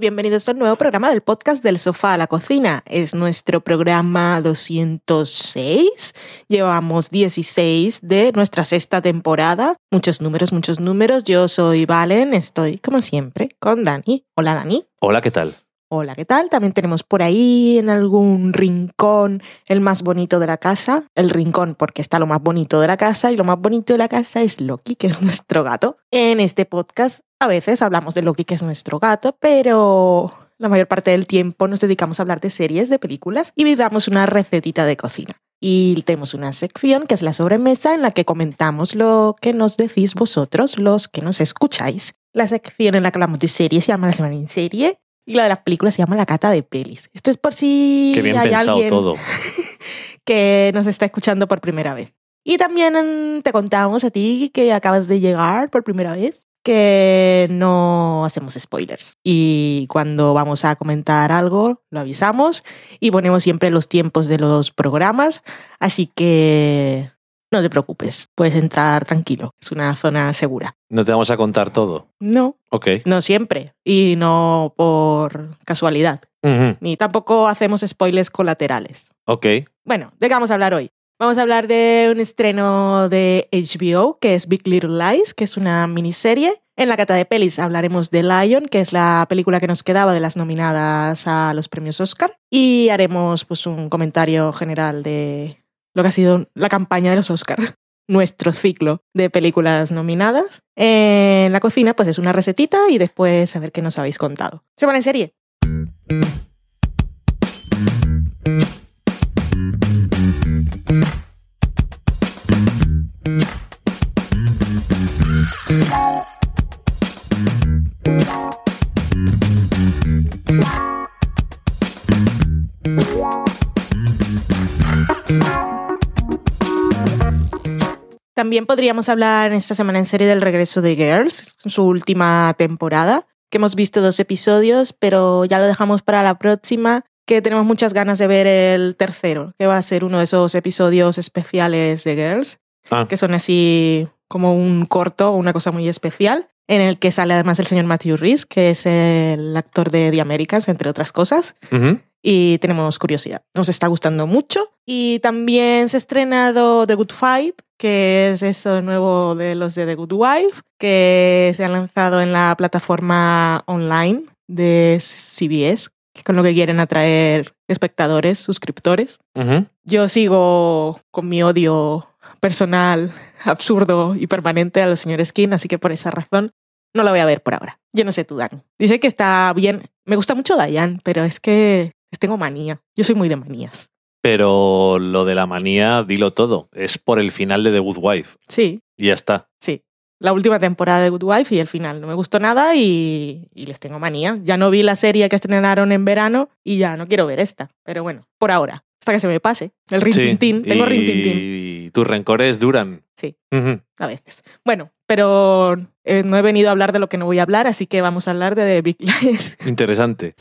Bienvenidos a un nuevo programa del podcast del sofá a la cocina. Es nuestro programa 206. Llevamos 16 de nuestra sexta temporada. Muchos números, muchos números. Yo soy Valen, estoy como siempre con Dani. Hola Dani. Hola, ¿qué tal? Hola, ¿qué tal? También tenemos por ahí en algún rincón el más bonito de la casa. El rincón porque está lo más bonito de la casa y lo más bonito de la casa es Loki, que es nuestro gato. En este podcast a veces hablamos de Loki, que es nuestro gato, pero la mayor parte del tiempo nos dedicamos a hablar de series, de películas y damos una recetita de cocina. Y tenemos una sección que es la sobremesa en la que comentamos lo que nos decís vosotros, los que nos escucháis. La sección en la que hablamos de series se llama La Semana en Serie y la de las películas se llama La Cata de Pelis. Esto es por si Qué bien hay pensado alguien todo. que nos está escuchando por primera vez. Y también te contamos a ti que acabas de llegar por primera vez que no hacemos spoilers. Y cuando vamos a comentar algo, lo avisamos y ponemos siempre los tiempos de los programas. Así que no te preocupes, puedes entrar tranquilo. Es una zona segura. No te vamos a contar todo. No, Ok. no siempre. Y no por casualidad. Ni tampoco hacemos spoilers colaterales. Ok. Bueno, ¿de qué vamos a hablar hoy? Vamos a hablar de un estreno de HBO, que es Big Little Lies, que es una miniserie. En la cata de pelis hablaremos de Lion, que es la película que nos quedaba de las nominadas a los premios Oscar. Y haremos pues, un comentario general de lo que ha sido la campaña de los Oscar. Nuestro ciclo de películas nominadas. En la cocina, pues es una recetita y después a ver qué nos habéis contado. Semana en serie. También podríamos hablar en esta semana en serie del regreso de Girls, su última temporada, que hemos visto dos episodios, pero ya lo dejamos para la próxima, que tenemos muchas ganas de ver el tercero, que va a ser uno de esos episodios especiales de Girls, Ah, que son así como un corto, una cosa muy especial, en el que sale además el señor Matthew Rhys, que es el actor de The Americans, entre otras cosas y tenemos curiosidad. Nos está gustando mucho. Y también se ha estrenado The Good Fight, que es esto nuevo de los de The Good Wife, que se ha lanzado en la plataforma online de CBS, con lo que quieren atraer espectadores, suscriptores. Yo sigo con mi odio personal, absurdo y permanente a los señores King, así que por esa razón no la voy a ver por ahora. Yo no sé tú, Dan. Dice que está bien. Me gusta mucho Diane, pero es que tengo manía. Yo soy muy de manías. Pero lo de la manía, dilo todo. Es por el final de The Good Wife. Sí, Y ya está. sí. La última temporada de Good Wife y el final. No me gustó nada y, y les tengo manía. Ya no vi la serie que estrenaron en verano y ya no quiero ver esta. Pero bueno, por ahora. Hasta que se me pase. El rintintín. Tengo y... rintintín. Y tus rencores duran. Sí. A veces. Bueno, pero eh, no he venido a hablar de lo que no voy a hablar, así que vamos a hablar de The Big Lies. Interesante.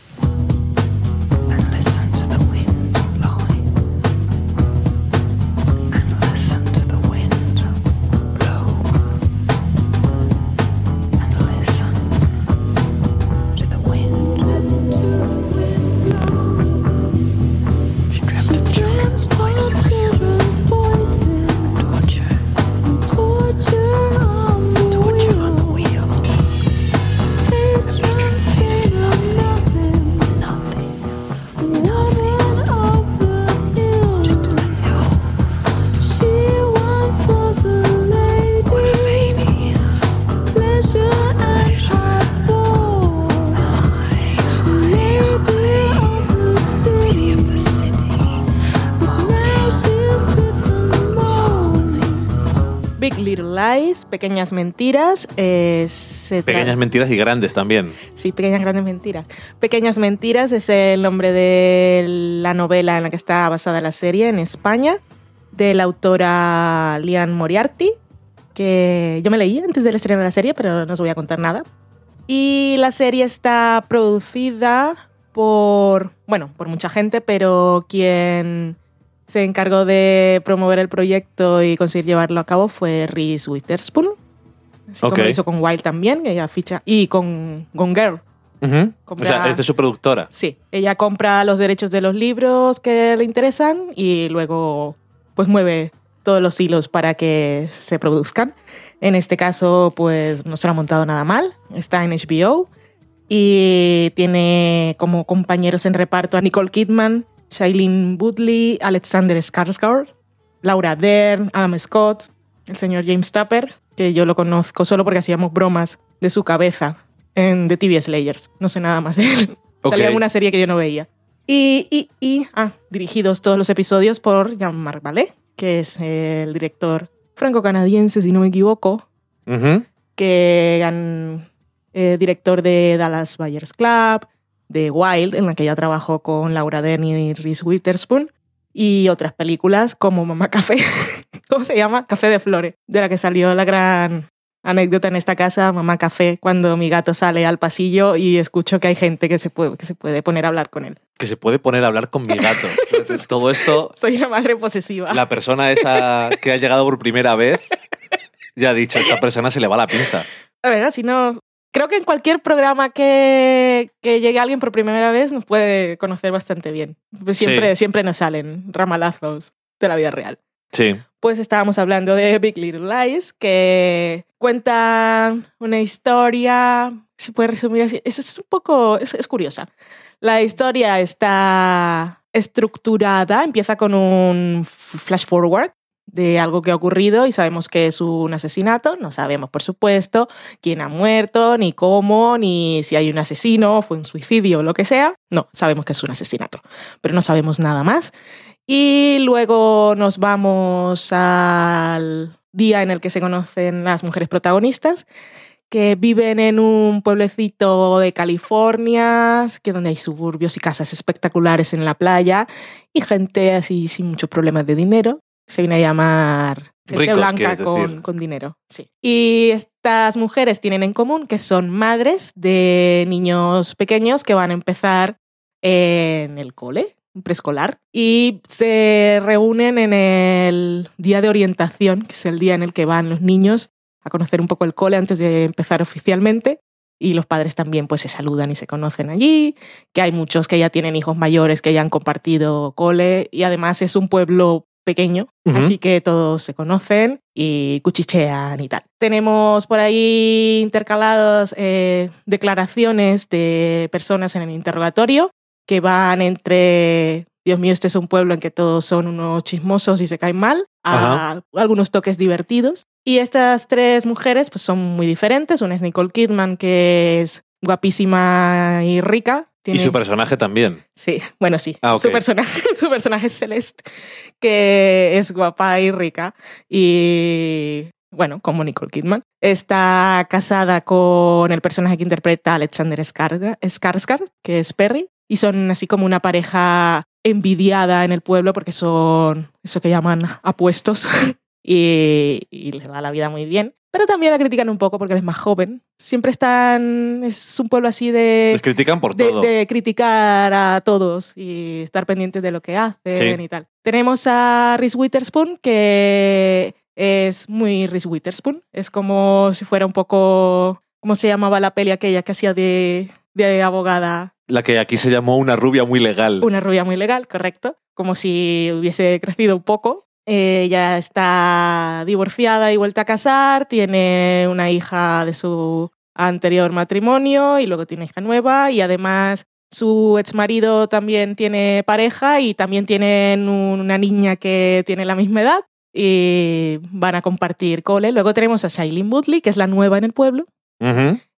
Big Little Lies, Pequeñas Mentiras. eh, se Pequeñas mentiras y grandes también. Sí, Pequeñas Grandes Mentiras. Pequeñas Mentiras es el nombre de la novela en la que está basada la serie en España, de la autora Lian Moriarty, que yo me leí antes del estreno de la serie, pero no os voy a contar nada. Y la serie está producida por, bueno, por mucha gente, pero quien se encargó de promover el proyecto y conseguir llevarlo a cabo fue Reese Witherspoon. Así Ok. como lo hizo con Wild también, ella ficha, y con Gone Girl, Ujú. O Compra- sea, es de su productora. Sí, ella compra los derechos de los libros que le interesan y luego pues mueve todos los hilos para que se produzcan. En este caso, pues no se lo ha montado nada mal. Está en HBO y tiene como compañeros en reparto a Nicole Kidman, Shailene Woodley, Alexander Skarsgård, Laura Dern, Adam Scott, el señor James Tupper, que yo lo conozco solo porque hacíamos bromas de su cabeza en The TV Slayers. No sé nada más de él. Salía en una serie que yo no veía. Y, y, y ah, dirigidos todos los episodios por Jean-Marc Vallée, que es el director franco-canadiense, si no me equivoco, que eh, director de Dallas Buyers Club, de Wild, en la que ya trabajó con Laura Dern y Reese Witherspoon, y otras películas como Mamá Café, ¿cómo se llama? Café de Flores, de la que salió la gran anécdota en esta casa, Mamá Café, cuando mi gato sale al pasillo y escucho que hay gente que se puede, que se puede poner a hablar con él. Que se puede poner a hablar con mi gato. Entonces, todo esto, Soy una madre posesiva. la persona esa que ha llegado por primera vez ya ha dicho, esta persona se le va la pinza. A ver, si no. Creo que en cualquier programa que, que llegue alguien por primera vez nos puede conocer bastante bien. Pues Siempre, Sí. siempre nos salen ramalazos de la vida real. Sí. Pues estábamos hablando de Big Little Lies, que cuenta una historia, se puede resumir así, es, es un poco, es, es curiosa. La historia está estructurada, empieza con un flash forward de algo que ha ocurrido y sabemos que es un asesinato, no sabemos por supuesto quién ha muerto, ni cómo, ni si hay un asesino, fue un suicidio o lo que sea, no, sabemos que es un asesinato, pero no sabemos nada más. Y luego nos vamos al día en el que se conocen las mujeres protagonistas, que viven en un pueblecito de California, que donde hay suburbios y casas espectaculares en la playa y gente así sin muchos problemas de dinero. Se viene a llamar gente blanca con, con dinero. Sí. Y estas mujeres tienen en común que son madres de niños pequeños que van a empezar en el cole, preescolar, y se reúnen en el día de orientación, que es el día en el que van los niños a conocer un poco el cole antes de empezar oficialmente. Y los padres también pues se saludan y se conocen allí, que hay muchos que ya tienen hijos mayores que ya han compartido cole y además es un pueblo pequeño, así que todos se conocen y cuchichean y tal. Tenemos por ahí intercalados eh, declaraciones de personas en el interrogatorio que van entre, Dios mío, este es un pueblo en que todos son unos chismosos y se caen mal, a algunos toques divertidos. Y estas tres mujeres pues son muy diferentes. Una es Nicole Kidman, que es guapísima y rica. Y su personaje también. Sí, bueno, sí. Ah, su, personaje, su personaje es Celeste, que es guapa y rica. Y bueno, como Nicole Kidman. Está casada con el personaje que interpreta Alexander Skarsgård, que es Perry. Y son así como una pareja envidiada en el pueblo porque son eso que llaman apuestos. y, y les va la vida muy bien. Pero también la critican un poco porque es más joven. Siempre están. Es un pueblo así de Les critican por de, todo. de criticar a todos y estar pendientes de lo que hacen Sí. y tal. Tenemos a Reese Witherspoon, que es muy Reese Witherspoon. Es como si fuera un poco. ¿Cómo se llamaba la peli aquella que hacía de, de abogada? La que aquí se llamó una rubia muy legal. Una rubia muy legal, correcto. Como si hubiese crecido un poco. Ella está divorciada y vuelta a casar, tiene una hija de su anterior matrimonio y luego tiene hija nueva y además su ex marido también tiene pareja y también tienen un- una niña que tiene la misma edad y van a compartir cole. Luego tenemos a Shailene Woodley, que es la nueva en el pueblo,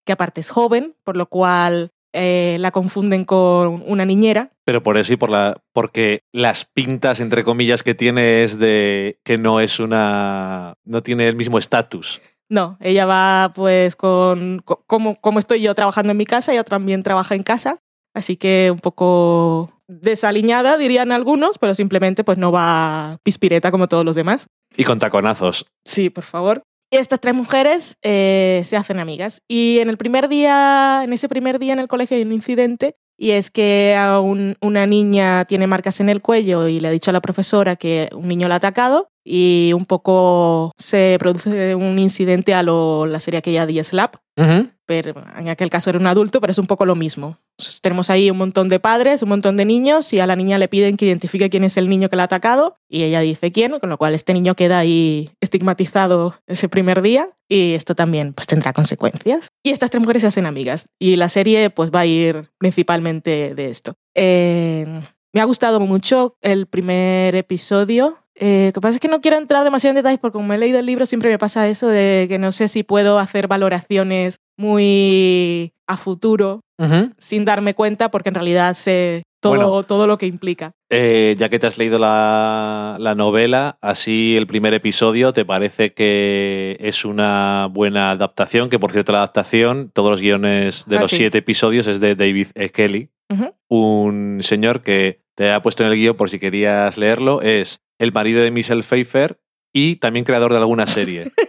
que aparte es joven, por lo cual eh, la confunden con una niñera. Pero por eso y por la. Porque las pintas, entre comillas, que tiene es de que no es una. no tiene el mismo estatus. No, ella va pues con co- como, como estoy yo trabajando en mi casa, ella también trabaja en casa, así que un poco desaliñada dirían algunos, pero simplemente pues no va pispireta como todos los demás. Y con taconazos. Sí, por favor. Estas tres mujeres eh, se hacen amigas. Y en el primer día, en ese primer día en el colegio hay un incidente y es que una niña tiene marcas en el cuello y le ha dicho a la profesora que un niño la ha atacado y un poco se produce un incidente a lo, la serie aquella de Slap, Ujú. pero en aquel caso era un adulto, pero es un poco lo mismo. Entonces, tenemos ahí un montón de padres, un montón de niños, y a la niña le piden que identifique quién es el niño que la ha atacado, y ella dice quién, con lo cual este niño queda ahí estigmatizado ese primer día, y esto también pues tendrá consecuencias. Y estas tres mujeres se hacen amigas, y la serie pues va a ir principalmente de esto. Eh, me ha gustado mucho el primer episodio. Eh, lo que pasa es que no quiero entrar demasiado en detalles porque como he leído el libro siempre me pasa eso de que no sé si puedo hacer valoraciones muy a futuro sin darme cuenta porque en realidad sé todo, Bueno. todo lo que implica. Eh, ya que te has leído la, la novela, así el primer episodio, ¿te parece que es una buena adaptación? Que por cierto, la adaptación, todos los guiones de Ah, los sí. siete episodios es de David E. Kelly, un señor que te ha puesto en el guion por si querías leerlo, es el marido de Michelle Pfeiffer y también creador de alguna serie.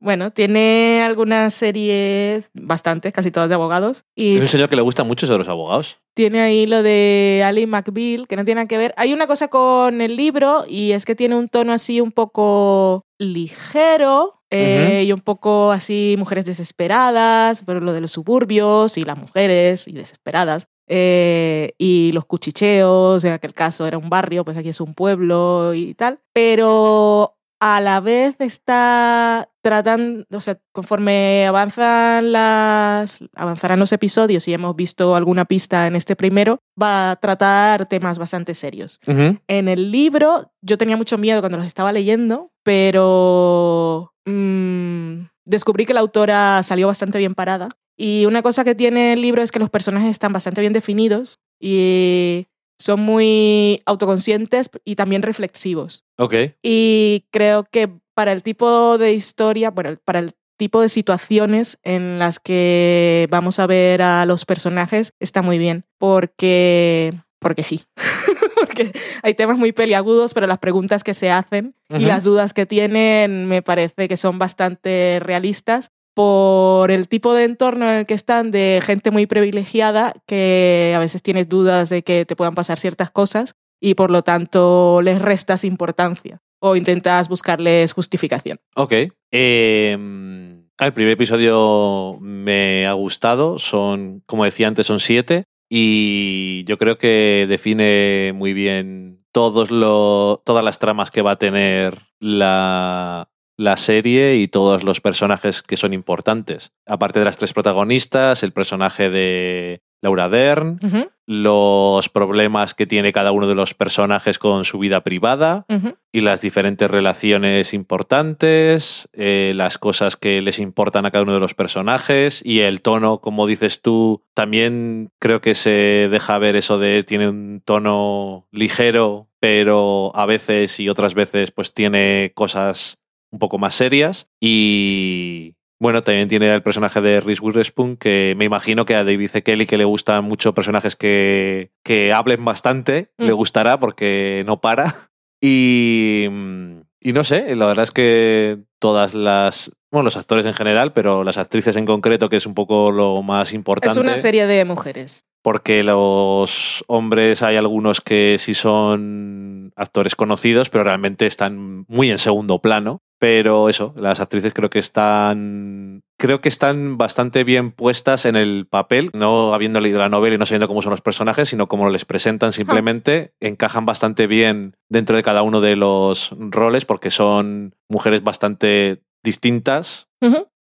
Bueno, tiene algunas series, bastantes, casi todas de abogados. Y es un señor que le gusta mucho eso de los abogados. Tiene ahí lo de Ali McBeal, que no tiene nada que ver. Hay una cosa con el libro y es que tiene un tono así un poco ligero eh, y un poco así mujeres desesperadas, pero lo de los suburbios y las mujeres y desesperadas. Eh, y los cuchicheos, en aquel caso era un barrio, pues aquí es un pueblo y tal. Pero a la vez está tratando, o sea, conforme avanzan las, avanzarán los episodios y hemos visto alguna pista en este primero, va a tratar temas bastante serios. En el libro yo tenía mucho miedo cuando los estaba leyendo, pero mm, descubrí que la autora salió bastante bien parada. Y una cosa que tiene el libro es que los personajes están bastante bien definidos y son muy autoconscientes y también reflexivos. Ok. Y creo que para el tipo de historia, bueno, para el tipo de situaciones en las que vamos a ver a los personajes está muy bien, porque porque sí. porque hay temas muy peliagudos, pero las preguntas que se hacen y las dudas que tienen me parece que son bastante realistas por el tipo de entorno en el que están de gente muy privilegiada que a veces tienes dudas de que te puedan pasar ciertas cosas y por lo tanto les restas importancia o intentas buscarles justificación. Ok. Eh, el primer episodio me ha gustado. Son, como decía antes, son siete. Y yo creo que define muy bien todos lo, todas las tramas que va a tener la, la serie y todos los personajes que son importantes. Aparte de las tres protagonistas, el personaje de Laura Dern, los problemas que tiene cada uno de los personajes con su vida privada y las diferentes relaciones importantes, eh, las cosas que les importan a cada uno de los personajes y el tono, como dices tú, también creo que se deja ver eso de tiene un tono ligero, pero a veces y otras veces pues tiene cosas un poco más serias y bueno, también tiene el personaje de Reese Witherspoon, que me imagino que a David C. Kelly, que le gustan mucho personajes que, que hablen bastante, Mm. le gustará porque no para. Y, mm, y no sé, la verdad es que todas las, bueno, los actores en general, pero las actrices en concreto, que es un poco lo más Es importante una serie de mujeres. porque los hombres hay algunos que sí son actores conocidos, pero realmente están muy en segundo plano. Pero eso, las actrices creo que están. Creo que están bastante bien puestas en el papel, no habiendo leído la novela y no sabiendo cómo son los personajes, sino cómo les presentan simplemente. Encajan bastante bien dentro de cada uno de los roles, porque son mujeres bastante distintas,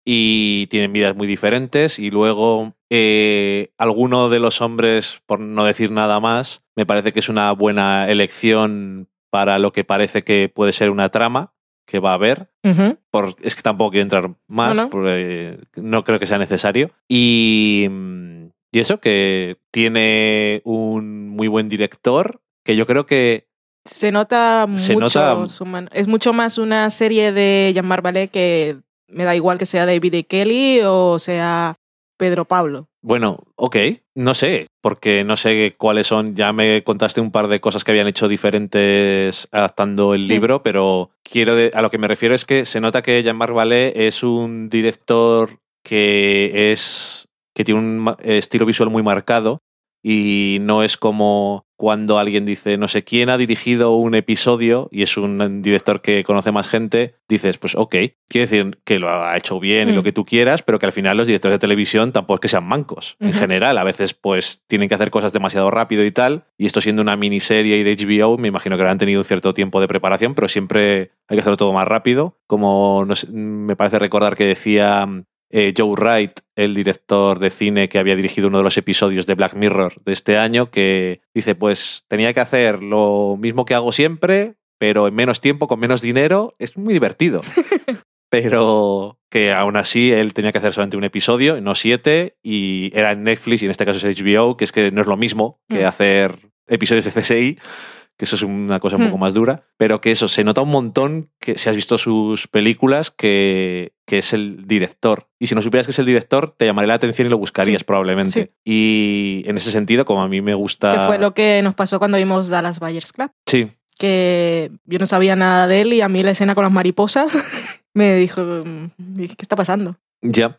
y tienen vidas muy diferentes. Y luego, eh, alguno de los hombres, por no decir nada más, me parece que es una buena elección para lo que parece que puede ser una trama que va a haber. Por, es que tampoco quiero entrar más, No, no. porque no creo que sea necesario. Y, mm, y eso, que tiene un muy buen director, que yo creo que Se nota Se mucho nota- su mano. Es mucho más una serie de Jean-Marc Vallée que me da igual que sea David E. Kelly o sea Pedro Pablo. Bueno, ok, no sé, porque no sé cuáles son, ya me contaste un par de cosas que habían hecho diferentes adaptando el Sí. libro, pero quiero de- a lo que me refiero es que se nota que Jean-Marc Vallée es un director que es que tiene un estilo visual muy marcado y no es como cuando alguien dice, no sé quién ha dirigido un episodio y es un director que conoce más gente, dices, pues ok, quiere decir que lo ha hecho bien y Mm. lo que tú quieras, pero que al final los directores de televisión tampoco es que sean mancos. En general, a veces pues tienen que hacer cosas demasiado rápido y tal, y esto siendo una miniserie y de HBO, me imagino que habrán tenido un cierto tiempo de preparación, pero siempre hay que hacerlo todo más rápido, como no sé, me parece recordar que decía eh, Joe Wright, el director de cine que había dirigido uno de los episodios de Black Mirror de este año, que dice, pues tenía que hacer lo mismo que hago siempre, pero en menos tiempo, con menos dinero, es muy divertido. pero que aún así él tenía que hacer solamente un episodio, no siete, y era en Netflix y en este caso es HBO, que es que no es lo mismo que Mm. hacer episodios de CSI, que eso es una cosa un Mm. poco más dura, pero que eso se nota un montón que si has visto sus películas que, que es el director. Y si no supieras que es el director, te llamaría la atención y lo buscarías Sí, probablemente. sí. Y en ese sentido, como a mí me gusta... Que fue lo que nos pasó cuando vimos Dallas Buyers Club. Sí, Que yo no sabía nada de él y a mí la escena con las mariposas me dijo, mm, ¿qué está pasando? Ya.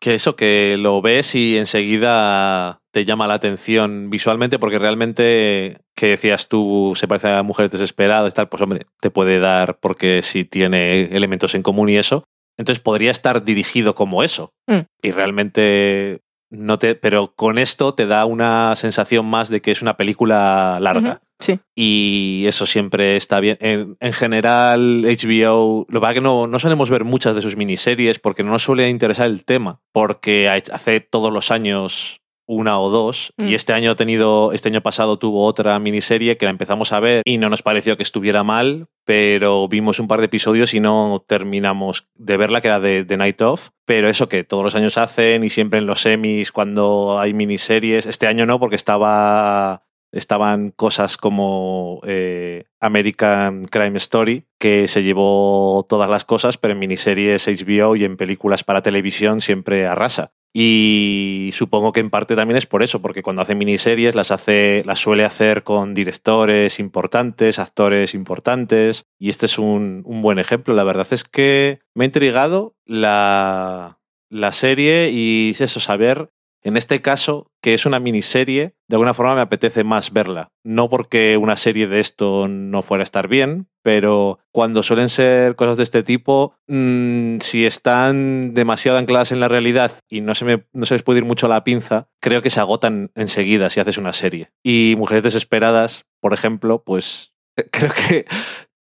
Que eso, que lo ves y enseguida te llama la atención visualmente, porque realmente, que decías tú, se parece a mujeres desesperadas y tal, pues hombre, te puede dar porque si tiene elementos en común y eso. Entonces podría estar dirigido como eso. Mm. Y realmente no te. Pero con esto te da una sensación más de que es una película larga. Sí. Y eso siempre está bien. En, en general, HBO, lo que pasa es que no, no solemos ver muchas de sus miniseries porque no nos suele interesar el tema, porque hace todos los años una o dos, Mm. y este año ha tenido, este año pasado tuvo otra miniserie que la empezamos a ver y no nos pareció que estuviera mal, pero vimos un par de episodios y no terminamos de verla, que era de, de Night Of. Pero eso que todos los años hacen y siempre en los semis cuando hay miniseries. Este año no, porque estaba estaban cosas como eh, American Crime Story, que se llevó todas las cosas, pero en miniseries HBO y en películas para televisión siempre arrasa. Y supongo que en parte también es por eso, porque cuando hace miniseries las hace, las suele hacer con directores importantes, actores importantes, y este es un, un buen ejemplo. La verdad es que me ha intrigado la, la serie y es eso, saber en este caso, que es una miniserie, de alguna forma me apetece más verla. No porque una serie de esto no fuera a estar bien, pero cuando suelen ser cosas de este tipo, mmm, si están demasiado ancladas en la realidad y no se, me, no se les puede ir mucho a la pinza, creo que se agotan enseguida si haces una serie. Y Mujeres Desesperadas, por ejemplo, pues creo que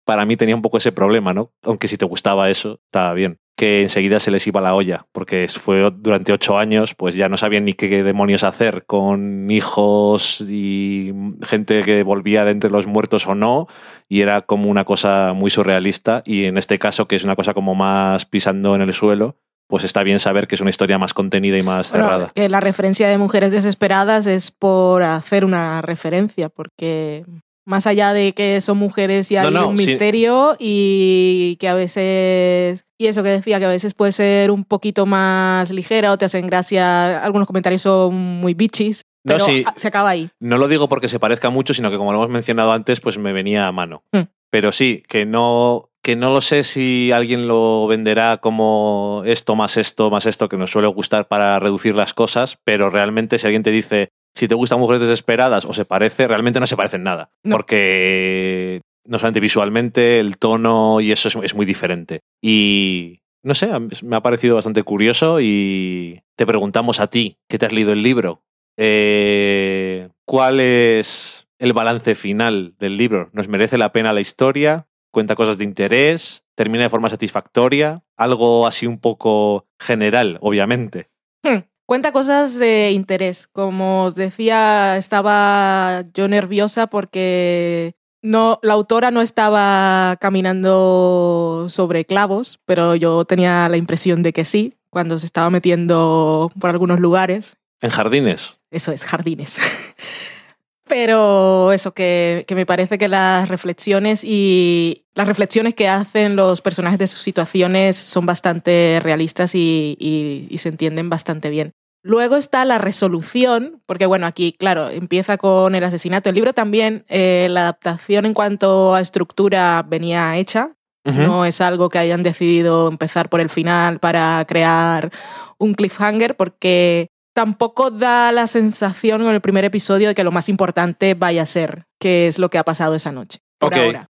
para mí tenía un poco ese problema, ¿no? Aunque si te gustaba eso, estaba bien. Que enseguida se les iba la olla, porque fue durante ocho años, pues ya no sabían ni qué demonios hacer con hijos y gente que volvía de entre los muertos o no, y era como una cosa muy surrealista. Y en este caso, que es una cosa como más pisando en el suelo, pues está bien saber que es una historia más contenida y más Bueno, cerrada. que la referencia de mujeres desesperadas es por hacer una referencia, porque más allá de que son mujeres y hay No, no, un sí. misterio y que a veces y eso que decía que a veces puede ser un poquito más ligera o te hacen gracia algunos comentarios son muy bichis No, pero sí. ah, se acaba ahí No lo digo porque se parezca mucho, sino que como lo hemos mencionado antes, pues me venía a mano. Mm. Pero sí, que no, que no lo sé si alguien lo venderá como esto más esto más esto, que nos suele gustar para reducir las cosas, pero realmente si alguien te dice si te gustan mujeres desesperadas o se parece, realmente no se parecen nada. No. Porque no solamente visualmente, el tono y eso es, es muy diferente. Y no sé, me ha parecido bastante curioso y te preguntamos a ti, que te has leído el libro, eh, ¿cuál es el balance final del libro? ¿Nos merece la pena la historia? ¿Cuenta cosas de interés? ¿Termina de forma satisfactoria? Algo así un poco general, obviamente. Hmm. Cuenta cosas de interés. Como os decía, estaba yo nerviosa porque no, la autora no estaba caminando sobre clavos, pero yo tenía la impresión de que sí, cuando se estaba metiendo por algunos lugares. En jardines. Eso es, jardines. Pero eso, que, que, me parece que las reflexiones y las reflexiones que hacen los personajes de sus situaciones son bastante realistas y, y, y se entienden bastante bien. Luego está la resolución, porque bueno, aquí, claro, empieza con el asesinato. El libro también, eh, la adaptación en cuanto a estructura venía hecha. Uh -huh. No es algo que hayan decidido empezar por el final para crear un cliffhanger, porque tampoco da la sensación en el primer episodio de que lo más importante vaya a ser qué es lo que ha pasado esa noche. Por ahora.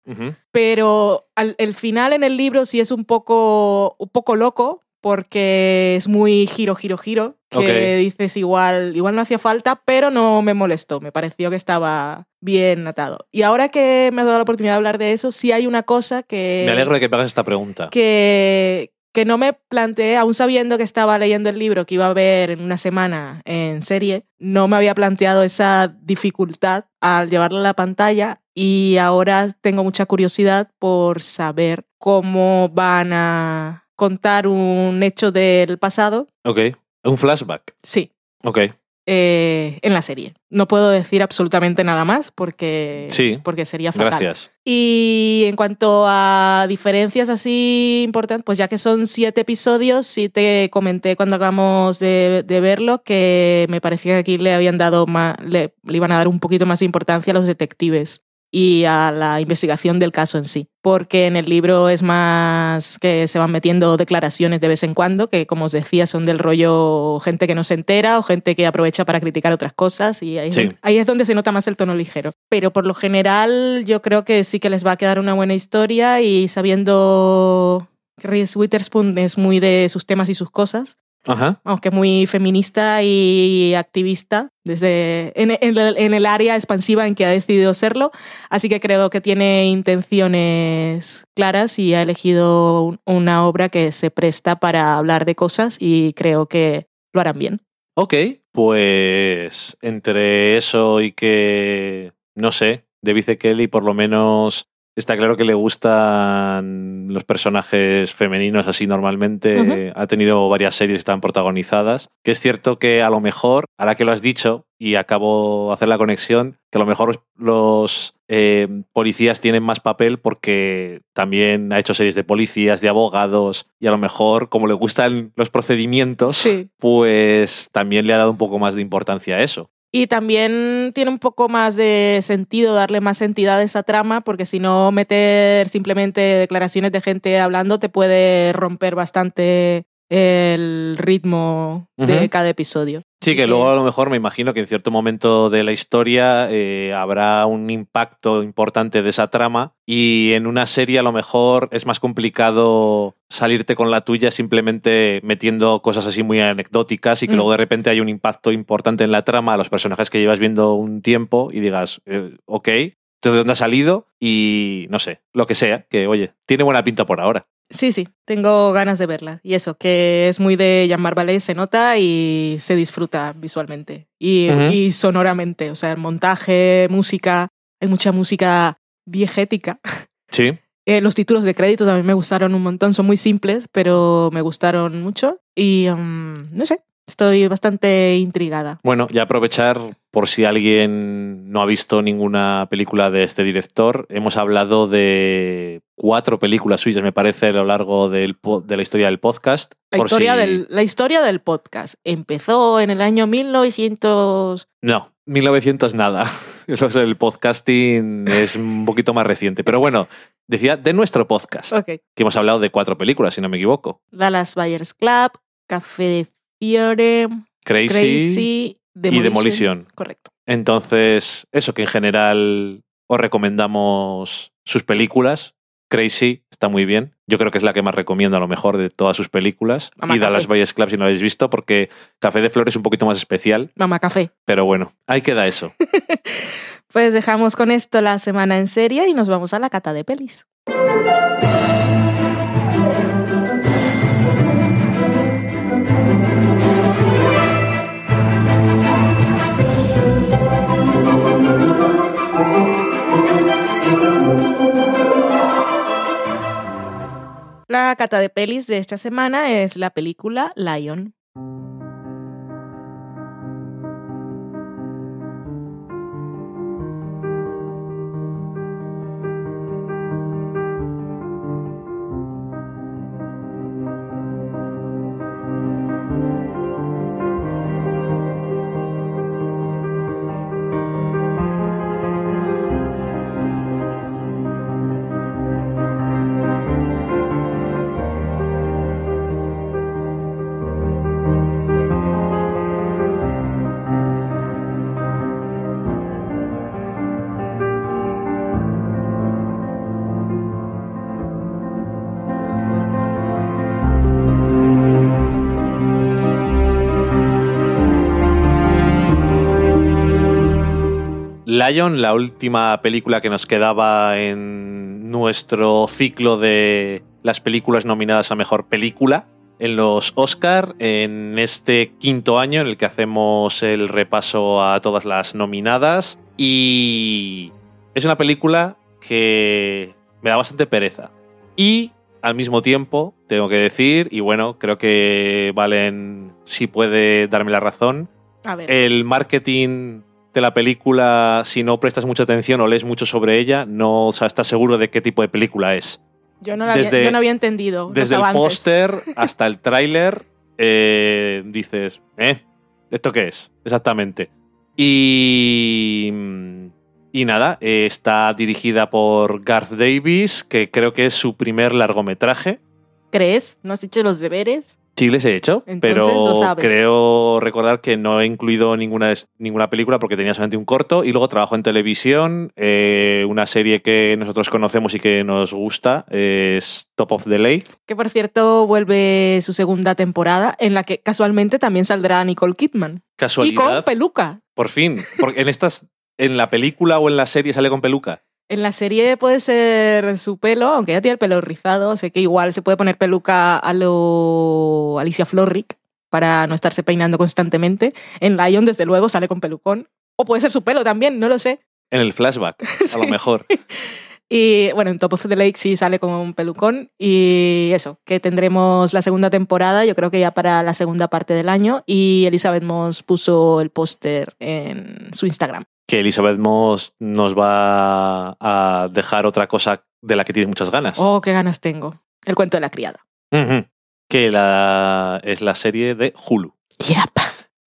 Pero al- el final en el libro sí es un poco, un poco loco porque es muy giro, giro, giro. Que dices igual, igual no hacía falta, pero no me molestó. Me pareció que estaba bien atado. Y ahora que me has dado la oportunidad de hablar de eso, sí hay una cosa que Me alegro de que me hagas esta pregunta. que, que no me planteé, aún sabiendo que estaba leyendo el libro que iba a ver en una semana en serie, no me había planteado esa dificultad al llevarlo a la pantalla y ahora tengo mucha curiosidad por saber cómo van a contar un hecho del pasado, Ok. Un flashback. sí, Ok. Eh, en la serie. No puedo decir absolutamente nada más porque, Sí. porque sería fatal. Gracias. Y en cuanto a diferencias así importantes, pues ya que son siete episodios, sí te comenté cuando acabamos de, de verlo que me parecía que aquí le habían dado más, le, le iban a dar un poquito más de importancia a los detectives y a la investigación del caso en sí. Porque en el libro es más que se van metiendo declaraciones de vez en cuando, que como os decía son del rollo gente que no se entera o gente que aprovecha para criticar otras cosas y ahí, Sí. ahí es donde se nota más el tono ligero. Pero por lo general yo creo que sí que les va a quedar una buena historia y sabiendo que Reese Witherspoon es muy de sus temas y sus cosas, Ajá. aunque muy feminista y activista desde en, en el, en el área expansiva en que ha decidido serlo. Así que creo que tiene intenciones claras y ha elegido un- una obra que se presta para hablar de cosas y creo que lo harán bien. Ok, pues entre eso y que, no sé, de Vice Kelly por lo menos está claro que le gustan los personajes femeninos así normalmente. Ha tenido varias series que están protagonizadas. Que es cierto que a lo mejor, ahora que lo has dicho y acabo de hacer la conexión, que a lo mejor los eh, policías tienen más papel porque también ha hecho series de policías, de abogados y a lo mejor como le gustan los procedimientos, Sí. pues también le ha dado un poco más de importancia a eso. Y también tiene un poco más de sentido darle más entidad a esa trama, porque si no meter simplemente declaraciones de gente hablando te puede romper bastante el ritmo de cada episodio. Sí, que luego a lo mejor me imagino que en cierto momento de la historia eh, habrá un impacto importante de esa trama y en una serie a lo mejor es más complicado salirte con la tuya simplemente metiendo cosas así muy anecdóticas y que Mm. luego de repente hay un impacto importante en la trama a los personajes que llevas viendo un tiempo y digas, eh, ok, ¿de dónde ha salido? Y no sé, lo que sea, que oye, tiene buena pinta por ahora. Sí, sí, tengo ganas de verla. Y eso, que es muy de Jean Ballet, se nota y se disfruta visualmente y sonoramente. O sea, el montaje, música, hay mucha música viejética. Sí. Eh, los títulos de crédito también me gustaron un montón, son muy simples, pero me gustaron mucho. Y um, no sé, estoy bastante intrigada. Bueno, y aprovechar por si alguien no ha visto ninguna película de este director, hemos hablado de cuatro películas suyas, me parece, a lo largo del de la historia del podcast. La historia, si- del, la historia del podcast empezó en el año 1900. No, 1900 nada. El podcasting es un poquito más reciente. Pero bueno, decía de nuestro podcast, que hemos hablado de cuatro películas, si no me equivoco. Dallas Buyers Club, Café de Fiore, Crazy, Crazy, y Demolition. Correcto. Entonces, eso que en general os recomendamos sus películas. Crazy está muy bien. Yo creo que es la que más recomiendo a lo mejor de todas sus películas. Y Dallas. Buyers Club si no lo habéis visto, porque Café de Flores es un poquito más especial. Mamá Café. Pero bueno, ahí queda eso. Pues dejamos con esto la semana en serie y nos vamos a la cata de pelis. La cata de pelis de esta semana es la película Lion. Lion, la última película que nos quedaba en nuestro ciclo de las películas nominadas a mejor película en los Oscar, en este quinto año en el que hacemos el repaso a todas las nominadas. Y es una película que me da bastante pereza. Y al mismo tiempo, tengo que decir, y bueno, creo que Valen sí puede darme la razón, A ver. el marketing de la película, si no prestas mucha atención o lees mucho sobre ella, no o sea, estás seguro de qué tipo de película es. yo, no la había, desde- yo no había entendido. Desde el póster hasta el tráiler, eh, dices, ¿eh? ¿Esto qué es? Exactamente. Y. Y nada, eh, está dirigida por Garth Davis, que creo que es su primer largometraje. ¿Crees? ¿No has hecho los deberes? Sí, les he hecho, Entonces pero creo recordar que no he incluido ninguna, ninguna película porque tenía solamente un corto y luego trabajo en televisión. eh, una serie que nosotros conocemos y que nos gusta es Top of the Lake. Que por cierto vuelve su segunda temporada, en la que casualmente también saldrá Nicole Kidman. Y con Casualidad. peluca. Por fin. Porque en estas, en la película o en la serie sale con peluca. En la serie puede ser su pelo, aunque ya tiene el pelo rizado, sé que igual se puede poner peluca a lo Alicia Florrick para no estarse peinando constantemente. En Lion, desde luego, sale con pelucón. O puede ser su pelo también, no lo sé. En el flashback, a lo mejor. Y bueno, en Top of the Lake sí sale con un pelucón. Y eso, que tendremos la segunda temporada, yo creo que ya para la segunda parte del año. Y Elizabeth Moss puso el póster en su Instagram. Que Elizabeth Moss nos va a dejar otra cosa de la que tiene muchas ganas. Oh, qué ganas tengo. El cuento de la criada. Que la, es la serie de Hulu. Yep.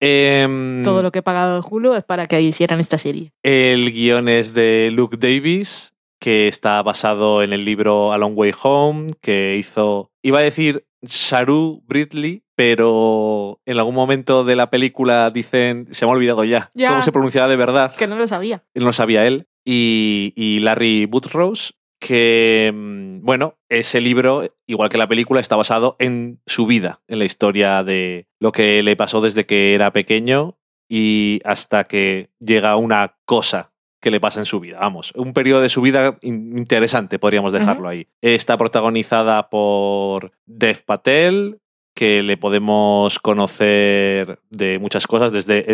Em, Todo lo que he pagado de Hulu es para que hicieran esta serie. El guion es de Luke Davis, que está basado en el libro A Long Way Home, que hizo, iba a decir Saru Bridley, pero en algún momento de la película dicen, se me ha olvidado ya, Ya. cómo se pronunciaba de verdad. Que no lo sabía. No sabía él. Y, y Larry Buttrose, que, mm, bueno, ese libro, igual que la película, está basado en su vida, en la historia de lo que le pasó desde que era pequeño y hasta que llega una cosa que le pasa en su vida. Vamos, un periodo de su vida in- interesante, podríamos dejarlo ahí. Está protagonizada por Dev Patel, que le podemos conocer de muchas cosas, desde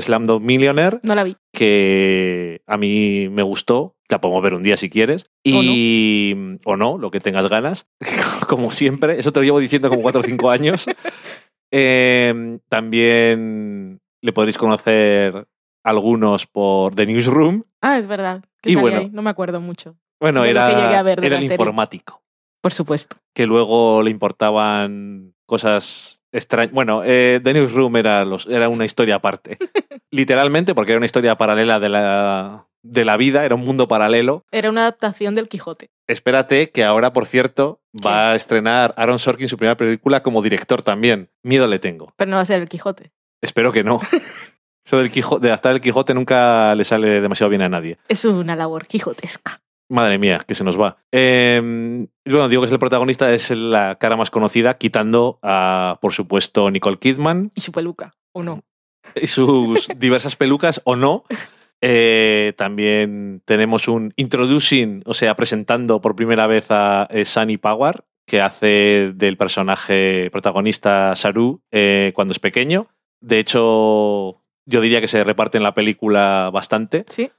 Slamdog Millionaire, No la vi. que a mí me gustó. La podemos ver un día si quieres. Y, o no, lo que tengas ganas. como siempre. Eso te lo llevo diciendo como cuatro o cinco años. Eh, también le podréis conocer algunos por The Newsroom. Ah, es verdad. que Y bueno. ahí. No me acuerdo mucho. Bueno, De era, que llegué a ver de era el serie. informático. Por supuesto. Que luego le importaban cosas extrañas. Bueno, eh, The Newsroom era, los, era una historia aparte. Literalmente, porque era una historia paralela de la, de la vida, era un mundo paralelo. Era una adaptación del Quijote. Espérate que ahora, por cierto, va a estrenar Aaron Sorkin su primera película como director también. Miedo le tengo. Pero no va a ser el Quijote. Espero que no. Eso del Quijote, de adaptar el Quijote nunca le sale demasiado bien a nadie. Es una labor quijotesca. Madre mía, que se nos va. Eh, bueno, digo que es el protagonista, es la cara más conocida, quitando a, por supuesto, Nicole Kidman Y su peluca. ¿O no? y sus diversas pelucas, o no. Eh, también tenemos un introducing, o sea, presentando por primera vez a eh, Sunny Power, que hace del personaje protagonista Saru eh, cuando es pequeño. De hecho, yo diría que se reparte en la película bastante Sí.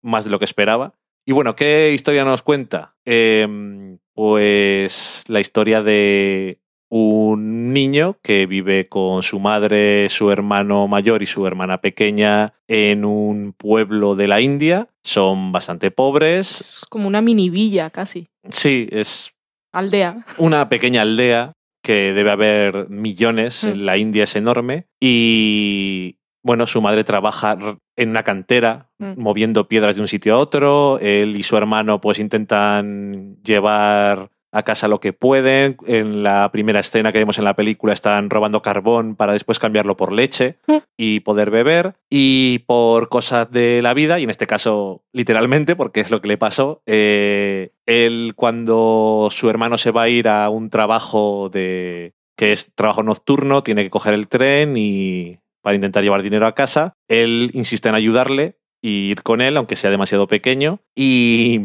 más de lo que esperaba. Y bueno, ¿qué historia nos cuenta? Eh, pues la historia de un niño que vive con su madre, su hermano mayor y su hermana pequeña en un pueblo de la India. Son bastante pobres. Es como una mini villa casi. Sí, es Aldea. una pequeña aldea que debe haber millones, Mm. la India es enorme y bueno, su madre trabaja en una cantera Mm. moviendo piedras de un sitio a otro, él y su hermano pues intentan llevar a casa lo que pueden. En la primera escena que vemos en la película están robando carbón para después cambiarlo por leche Mm. y poder beber. Y por cosas de la vida, y en este caso literalmente, porque es lo que le pasó, eh, él cuando su hermano se va a ir a un trabajo de que es trabajo nocturno, tiene que coger el tren y para intentar llevar dinero a casa, él insiste en ayudarle y ir con él, aunque sea demasiado pequeño. Y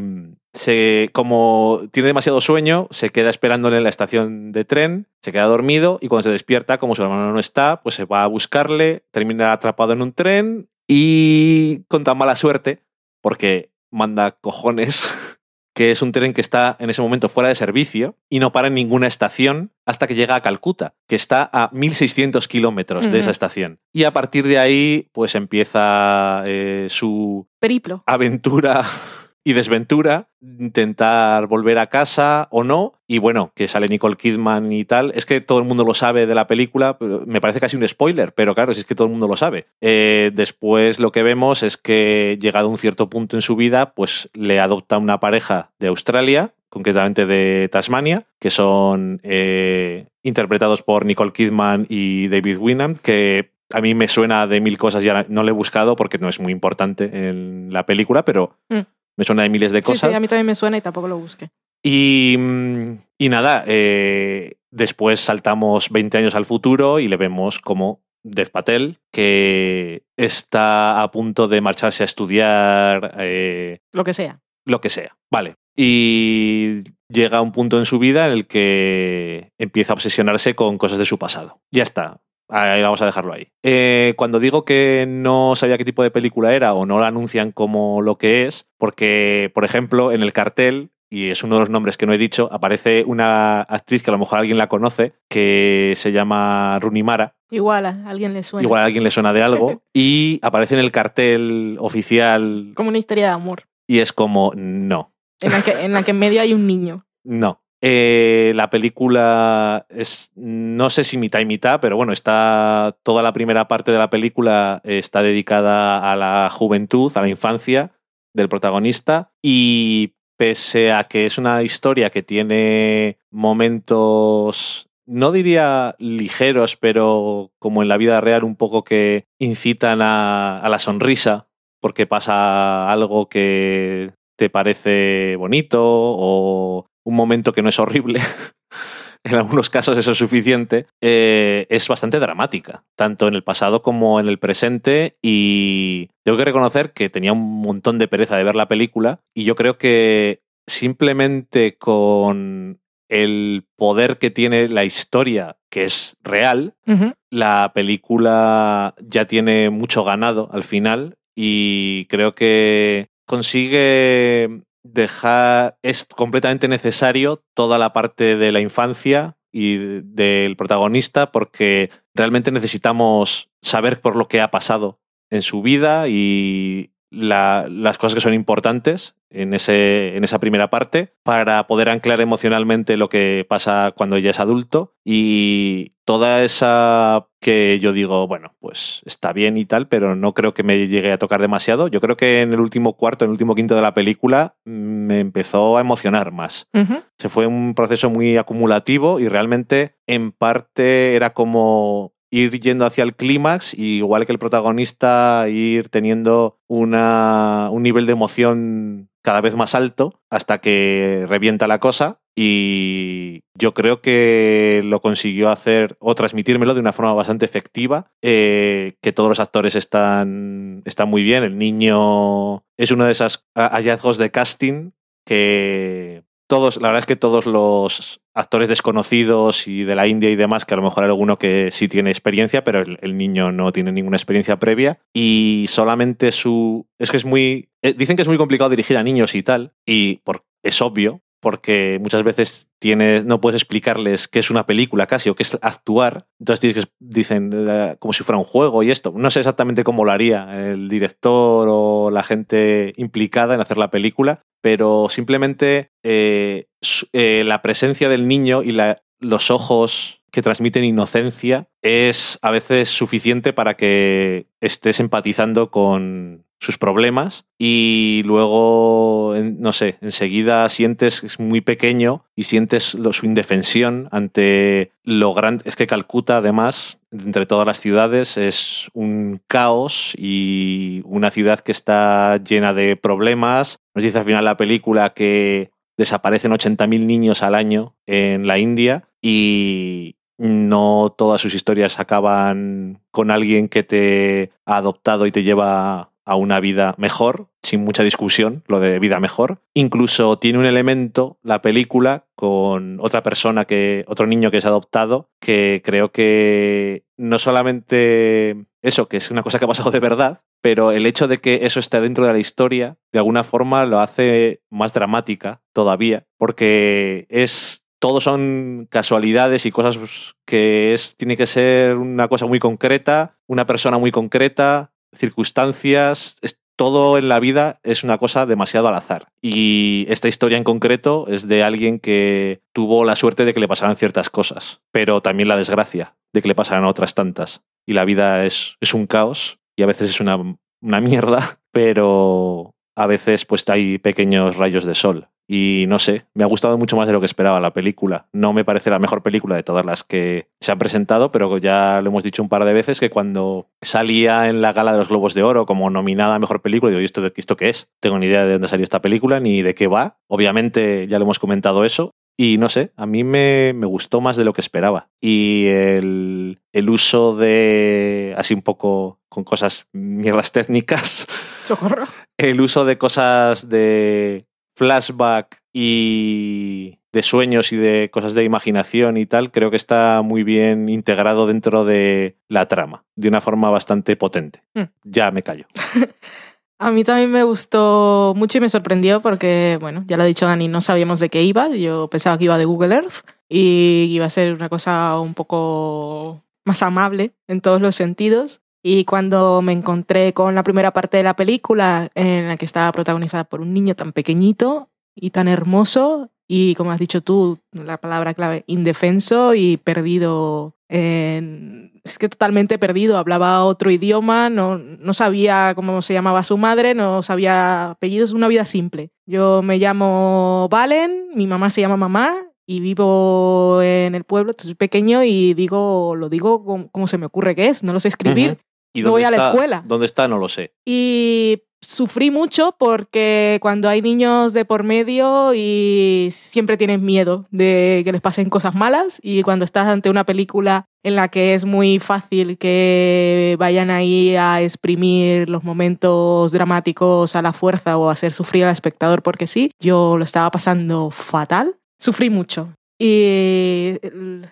se, como tiene demasiado sueño, se queda esperándole en la estación de tren, se queda dormido y cuando se despierta, como su hermano no está, pues se va a buscarle, termina atrapado en un tren y con tan mala suerte, porque manda cojones, que es un tren que está en ese momento fuera de servicio y no para en ninguna estación hasta que llega a Calcuta, que está a 1.600 kilómetros de esa estación. Y a partir de ahí, pues empieza eh, su Periplo. aventura y desventura, intentar volver a casa o no. Y bueno, que sale Nicole Kidman y tal. Es que todo el mundo lo sabe de la película, me parece casi un spoiler, pero claro, si es que todo el mundo lo sabe. Eh, después lo que vemos es que llegado a un cierto punto en su vida, pues le adopta una pareja de Australia, concretamente de Tasmania, que son eh, interpretados por Nicole Kidman y David Winham, que a mí me suena de mil cosas, ya no lo he buscado porque no es muy importante en la película, pero Mm. Me suena de miles de Sí, cosas. sí, a mí también me suena y tampoco lo busqué. Y, mm, y nada, eh, después saltamos 20 años al futuro y le vemos como Dev Patel, que está a punto de marcharse a estudiar eh, Lo que sea. lo que sea. Vale. Y llega un punto en su vida en el que empieza a obsesionarse con cosas de su pasado. Ya está. Ahí vamos a dejarlo ahí. Eh, cuando digo que no sabía qué tipo de película era o no la anuncian como lo que es, porque, por ejemplo, en el cartel, y es uno de los nombres que no he dicho, aparece una actriz que a lo mejor alguien la conoce, que se llama Rooney Mara. Igual a alguien le suena. Igual a alguien le suena de algo. y aparece en el cartel oficial Como una historia de amor. y es como, no. En la que en, la que en medio hay un niño. No. Eh, la película es, no sé si mitad y mitad, pero bueno, está toda la primera parte de la película eh, está dedicada a la juventud, a la infancia del protagonista. Y pese a que es una historia que tiene momentos, no diría ligeros, pero como en la vida real un poco que incitan a, a la sonrisa porque pasa algo que te parece bonito o un momento que no es horrible, en algunos casos eso es suficiente, eh, es bastante dramática, tanto en el pasado como en el presente y tengo que reconocer que tenía un montón de pereza de ver la película y yo creo que simplemente con el poder que tiene la historia, que es real, la película ya tiene mucho ganado al final y creo que consigue dejar, es completamente necesario toda la parte de la infancia y del protagonista porque realmente necesitamos saber por lo que ha pasado en su vida y la- las cosas que son importantes en, ese, en esa primera parte para poder anclar emocionalmente lo que pasa cuando ella es adulto y toda esa que yo digo, bueno, pues está bien y tal, pero no creo que me llegue a tocar demasiado. Yo creo que en el último cuarto, en el último quinto de la película, me empezó a emocionar más. Ujú. Se fue un proceso muy acumulativo y realmente en parte era como ir yendo hacia el clímax, y igual que el protagonista, ir teniendo una, un nivel de emoción cada vez más alto hasta que revienta la cosa. Y yo creo que lo consiguió hacer o transmitírmelo de una forma bastante efectiva, eh, que todos los actores están, están muy bien. El niño es uno de esos hallazgos de casting que todos, la verdad es que todos los actores desconocidos y de la India y demás, que a lo mejor hay alguno que sí tiene experiencia, pero el, niño no tiene ninguna experiencia previa. Y solamente su. Es que es muy. eh, Dicen que es muy complicado dirigir a niños y tal, y por, es obvio, porque muchas veces tienes, no puedes explicarles qué es una película casi o qué es actuar. Entonces tienes que, dicen eh, como si fuera un juego y esto. No sé exactamente cómo lo haría el director o la gente implicada en hacer la película, pero simplemente eh, eh, la presencia del niño y los ojos que transmiten inocencia es a veces suficiente para que estés empatizando con sus problemas y luego, no sé, enseguida sientes que es muy pequeño y sientes su indefensión ante lo grande. Es que Calcuta, además, entre todas las ciudades, es un caos y una ciudad que está llena de problemas. Nos dice al final la película que desaparecen 80.000 niños al año en la India y no todas sus historias acaban con alguien que te ha adoptado y te lleva a una vida mejor, sin mucha discusión, lo de vida mejor. Incluso tiene un elemento, la película, con otra persona que, otro niño que es adoptado, que creo que no solamente eso, que es una cosa que ha pasado de verdad, pero el hecho de que eso esté dentro de la historia, de alguna forma lo hace más dramática todavía, porque es todo son casualidades y cosas que es tiene que ser una cosa muy concreta, una persona muy concreta, circunstancias, todo en la vida es una cosa demasiado al azar. Y esta historia en concreto es de alguien que tuvo la suerte de que le pasaran ciertas cosas, pero también la desgracia de que le pasaran otras tantas. Y la vida es, es un caos y a veces es una, una mierda, pero a veces pues hay pequeños rayos de sol. Y no sé, me ha gustado mucho más de lo que esperaba la película. No me parece la mejor película de todas las que se han presentado, pero ya lo hemos dicho un par de veces que cuando salía en la gala de los Globos de Oro como nominada a mejor película, digo, ¿y esto, esto qué es? Tengo ni idea de dónde salió esta película ni de qué va. Obviamente ya lo hemos comentado eso. Y no sé, a mí me, me gustó más de lo que esperaba. Y el, el uso de, así un poco con cosas mierdas técnicas, Socorro. el uso de cosas de flashback y de sueños y de cosas de imaginación y tal, creo que está muy bien integrado dentro de la trama, de una forma bastante potente. Mm. Ya me callo. A mí también me gustó mucho y me sorprendió porque, bueno, ya lo ha dicho Dani, no sabíamos de qué iba. Yo pensaba que iba de Google Earth y iba a ser una cosa un poco más amable en todos los sentidos. Y cuando me encontré con la primera parte de la película, en la que estaba protagonizada por un niño tan pequeñito y tan hermoso, y como has dicho tú, la palabra clave, indefenso y perdido. Es que totalmente perdido, hablaba otro idioma, no, no sabía cómo se llamaba su madre, no sabía apellidos, una vida simple. Yo me llamo Valen, mi mamá se llama mamá y vivo en el pueblo, soy pequeño y digo, lo digo como, como se me ocurre que es, no lo sé escribir. Ujú. ¿Y No voy a la está- escuela. ¿Dónde está? No lo sé. Y sufrí mucho porque cuando hay niños de por medio y siempre tienes miedo de que les pasen cosas malas y cuando estás ante una película en la que es muy fácil que vayan ahí a exprimir los momentos dramáticos a la fuerza o hacer sufrir al espectador porque sí, yo lo estaba pasando fatal. Sufrí mucho. Y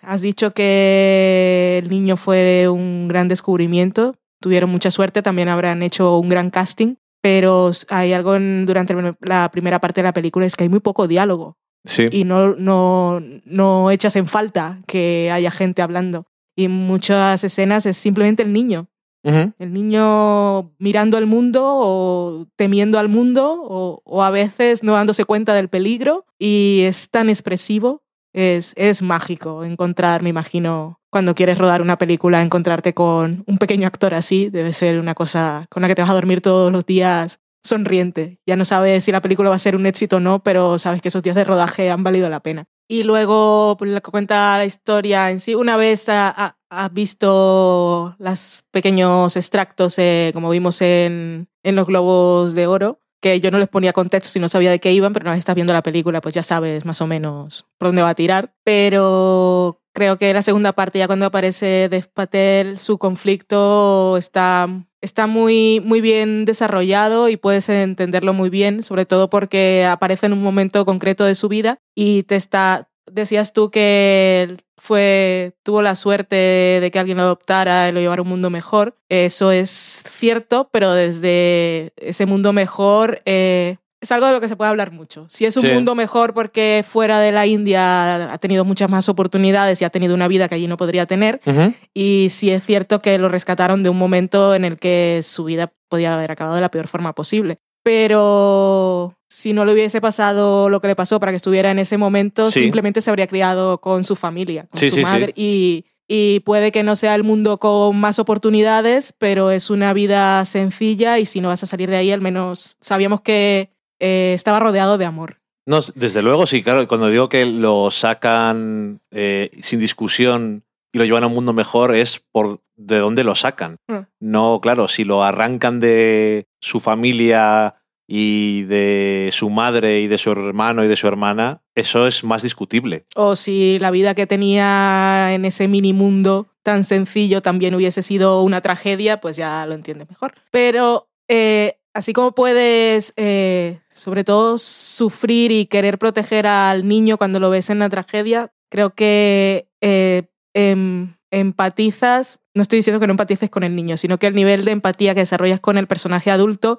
has dicho que el niño fue un gran descubrimiento. Tuvieron mucha suerte, también habrán hecho un gran casting, pero hay algo en- durante la primera parte de la película, es que hay muy poco diálogo Sí. y no, no, no echas en falta que haya gente hablando. Y en muchas escenas es simplemente el niño. Ujú. El niño mirando al mundo o temiendo al mundo o, o a veces no dándose cuenta del peligro y es tan expresivo. Es, es mágico encontrar, me imagino, cuando quieres rodar una película, encontrarte con un pequeño actor así, debe ser una cosa con la que te vas a dormir todos los días sonriente. Ya no sabes si la película va a ser un éxito o no, pero sabes que esos días de rodaje han valido la pena. Y luego, pues, cuenta la historia en sí, una vez ha- ha- has visto los pequeños extractos, eh, como vimos en, en los Globos de Oro, que yo no les ponía contexto y no sabía de qué iban, pero una vez estás viendo la película, pues ya sabes más o menos por dónde va a tirar. Pero creo que la segunda parte, ya cuando aparece Dev Patel, su conflicto está, está muy, muy bien desarrollado y puedes entenderlo muy bien, sobre todo porque aparece en un momento concreto de su vida y te está. Decías tú que fue, tuvo la suerte de que alguien lo adoptara y lo llevara a un mundo mejor. Eso es cierto, pero desde ese mundo mejor eh, es algo de lo que se puede hablar mucho. Si es un Sí. mundo mejor porque fuera de la India ha tenido muchas más oportunidades y ha tenido una vida que allí no podría tener, Ujú. y sí es cierto que lo rescataron de un momento en el que su vida podía haber acabado de la peor forma posible. Pero si no le hubiese pasado lo que le pasó para que estuviera en ese momento, Sí. simplemente se habría criado con su familia, con Sí, su madre. Y, y puede que no sea el mundo con más oportunidades, pero es una vida sencilla y si no vas a salir de ahí, al menos sabíamos que eh, estaba rodeado de amor. No, desde luego, sí, claro. Cuando digo que lo sacan eh, sin discusión y lo llevan a un mundo mejor, es por de dónde lo sacan. Mm. No, claro, si lo arrancan de su familia y de su madre y de su hermano y de su hermana, eso es más discutible. o si la vida que tenía en ese mini mundo tan sencillo también hubiese sido una tragedia, pues ya lo entiendes mejor. Pero eh, así como puedes, eh, sobre todo, sufrir y querer proteger al niño cuando lo ves en la tragedia, creo que eh, em- empatizas, no estoy diciendo que no empatices con el niño, sino que el nivel de empatía que desarrollas con el personaje adulto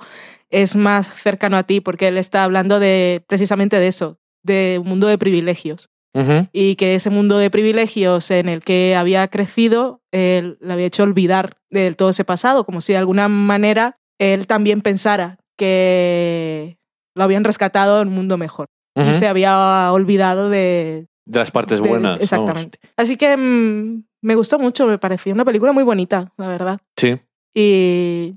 es más cercano a ti, porque él está hablando de precisamente de eso, de un mundo de privilegios. Y que ese mundo de privilegios en el que había crecido él le había hecho olvidar de todo ese pasado, como si de alguna manera él también pensara que lo habían rescatado en un mundo mejor y se había olvidado de... De las partes de- buenas. vamos. Exactamente. Así que mm, me gustó mucho, me pareció una película muy bonita, la verdad. Sí. Y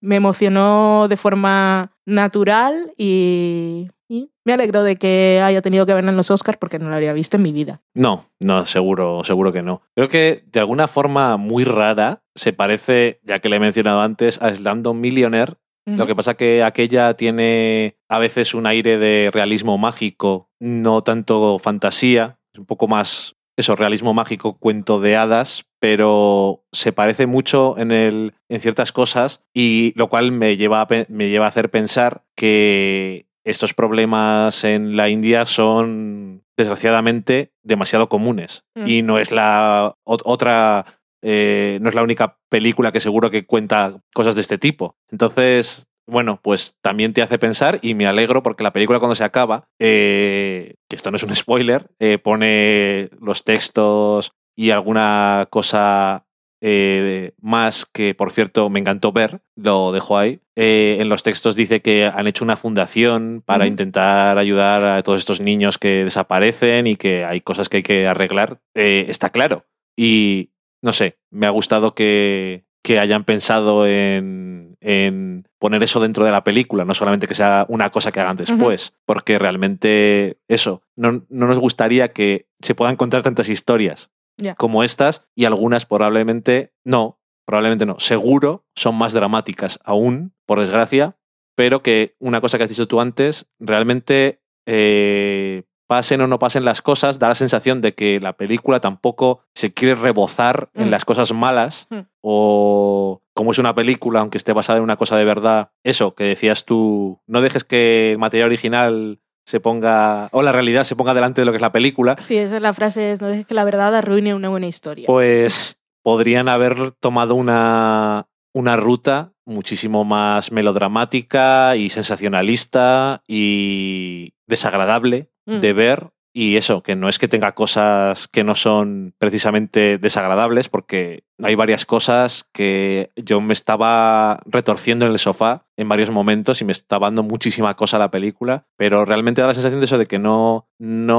me emocionó de forma natural y, y me alegro de que haya tenido que verla en los Oscars porque no la había visto en mi vida. No, no, seguro, seguro que no. Creo que de alguna forma muy rara se parece, ya que le he mencionado antes, a Slandon Millionaire. Lo que pasa que aquella tiene a veces un aire de realismo mágico, no tanto fantasía, es un poco más eso, realismo mágico, cuento de hadas, pero se parece mucho en, el, en ciertas cosas y lo cual me lleva, a, me lleva a hacer pensar que estos problemas en la India son desgraciadamente demasiado comunes Mm. y no es la ot- otra eh, no es la única película que seguro que cuenta cosas de este tipo. Entonces, bueno, pues también te hace pensar y me alegro porque la película cuando se acaba, eh, que esto no es un spoiler, eh, pone los textos y alguna cosa eh, más que, por cierto, me encantó ver, lo dejo ahí. Eh, en los textos dice que han hecho una fundación para intentar ayudar a todos estos niños que desaparecen y que hay cosas que hay que arreglar. Eh, está claro. Y no sé, me ha gustado que, que hayan pensado en, en poner eso dentro de la película, no solamente que sea una cosa que hagan después, porque realmente eso, no, no nos gustaría que se puedan contar tantas historias Como estas y algunas probablemente no, probablemente no, seguro son más dramáticas aún, por desgracia, pero que una cosa que has dicho tú antes, realmente eh, pasen o no pasen las cosas, da la sensación de que la película tampoco se quiere rebozar en Mm. las cosas malas Mm. o como es una película, aunque esté basada en una cosa de verdad, eso que decías tú, no dejes que el material original se ponga, o la realidad se ponga delante de lo que es la película, Sí, esa es la frase, no dejes que la verdad arruine una buena historia. pues podrían haber tomado una, una ruta muchísimo más melodramática y sensacionalista y desagradable Mm. de ver. Y eso, que no es que tenga cosas que no son precisamente desagradables, porque hay varias cosas que yo me estaba retorciendo en el sofá en varios momentos y me estaba dando muchísima cosa la película, pero realmente da la sensación de eso de que no,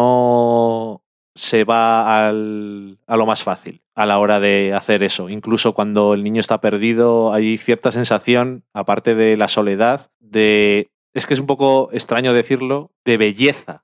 no se va al- a lo más fácil a la hora de hacer eso. Incluso cuando el niño está perdido, hay cierta sensación, aparte de la soledad, de... Es que es un poco extraño decirlo, de belleza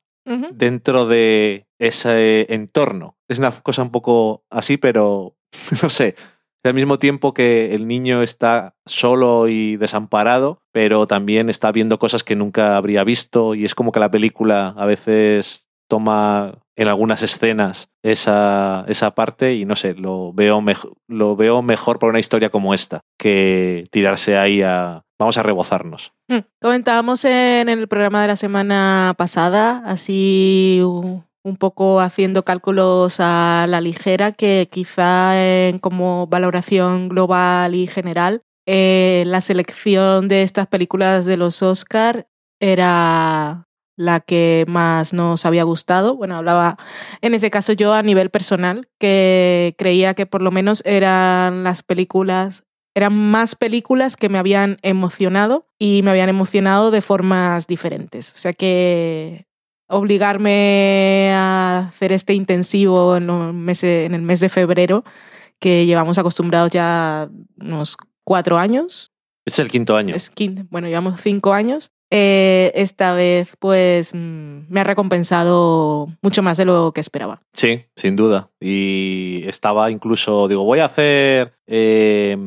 Dentro de ese entorno. Es una cosa un poco así, pero no sé. Al mismo tiempo que el niño está solo y desamparado, pero también está viendo cosas que nunca habría visto y es como que la película a veces toma en algunas escenas esa, esa parte y no sé, lo veo, lo veo mejor por una historia como esta que tirarse ahí a vamos a rebozarnos. Mm. Comentábamos en el programa de la semana pasada, así un poco haciendo cálculos a la ligera, que quizá en como valoración global y general, eh, la selección de estas películas de los Oscar era la que más nos había gustado. Bueno, hablaba en ese caso yo a nivel personal, que creía que por lo menos eran las películas eran más películas que me habían emocionado y me habían emocionado de formas diferentes. O sea que obligarme a hacer este intensivo en, los meses, en el mes de febrero, que llevamos acostumbrados ya unos cuatro años, Es el quinto año. es quin- bueno, llevamos cinco años, eh, esta vez pues mm, me ha recompensado mucho más de lo que esperaba. Sí, sin duda. Y estaba incluso, digo, voy a hacer. eh,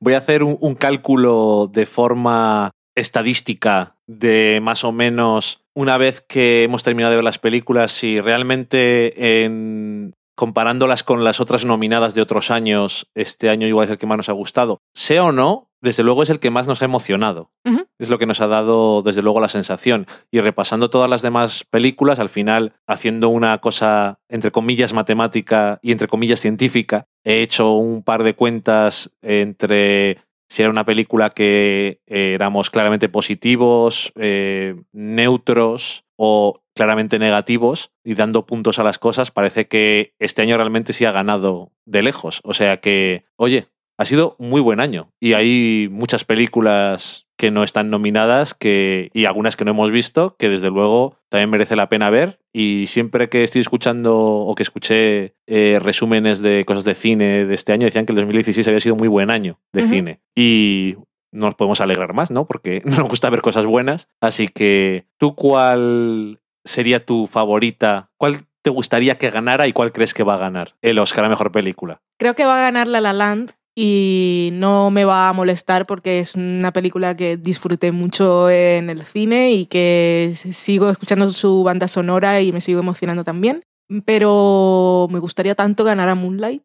voy a hacer un, un cálculo de forma estadística de más o menos una vez que hemos terminado de ver las películas, si realmente en comparándolas con las otras nominadas de otros años, este año igual es el que más nos ha gustado. Sea o no desde luego es el que más nos ha emocionado. Es lo que nos ha dado, desde luego, la sensación. Y repasando todas las demás películas, al final, haciendo una cosa, entre comillas, matemática y entre comillas, científica, he hecho un par de cuentas entre si era una película que eh, éramos claramente positivos, eh, neutros o claramente negativos y dando puntos a las cosas, parece que este año realmente sí ha ganado de lejos. O sea que, oye, ha sido muy buen año y hay muchas películas que no están nominadas que, y algunas que no hemos visto que desde luego también merece la pena ver y siempre que estoy escuchando o que escuché eh, resúmenes de cosas de cine de este año decían que el 2016 había sido muy buen año de cine y no nos podemos alegrar más, ¿no? Porque nos gusta ver cosas buenas. Así que, ¿tú cuál sería tu favorita? ¿Cuál te gustaría que ganara y cuál crees que va a ganar el Oscar a Mejor Película? Creo que va a ganar La La Land y no me va a molestar porque es una película que disfruté mucho en el cine y que sigo escuchando su banda sonora y me sigo emocionando también. Pero me gustaría tanto ganar a Moonlight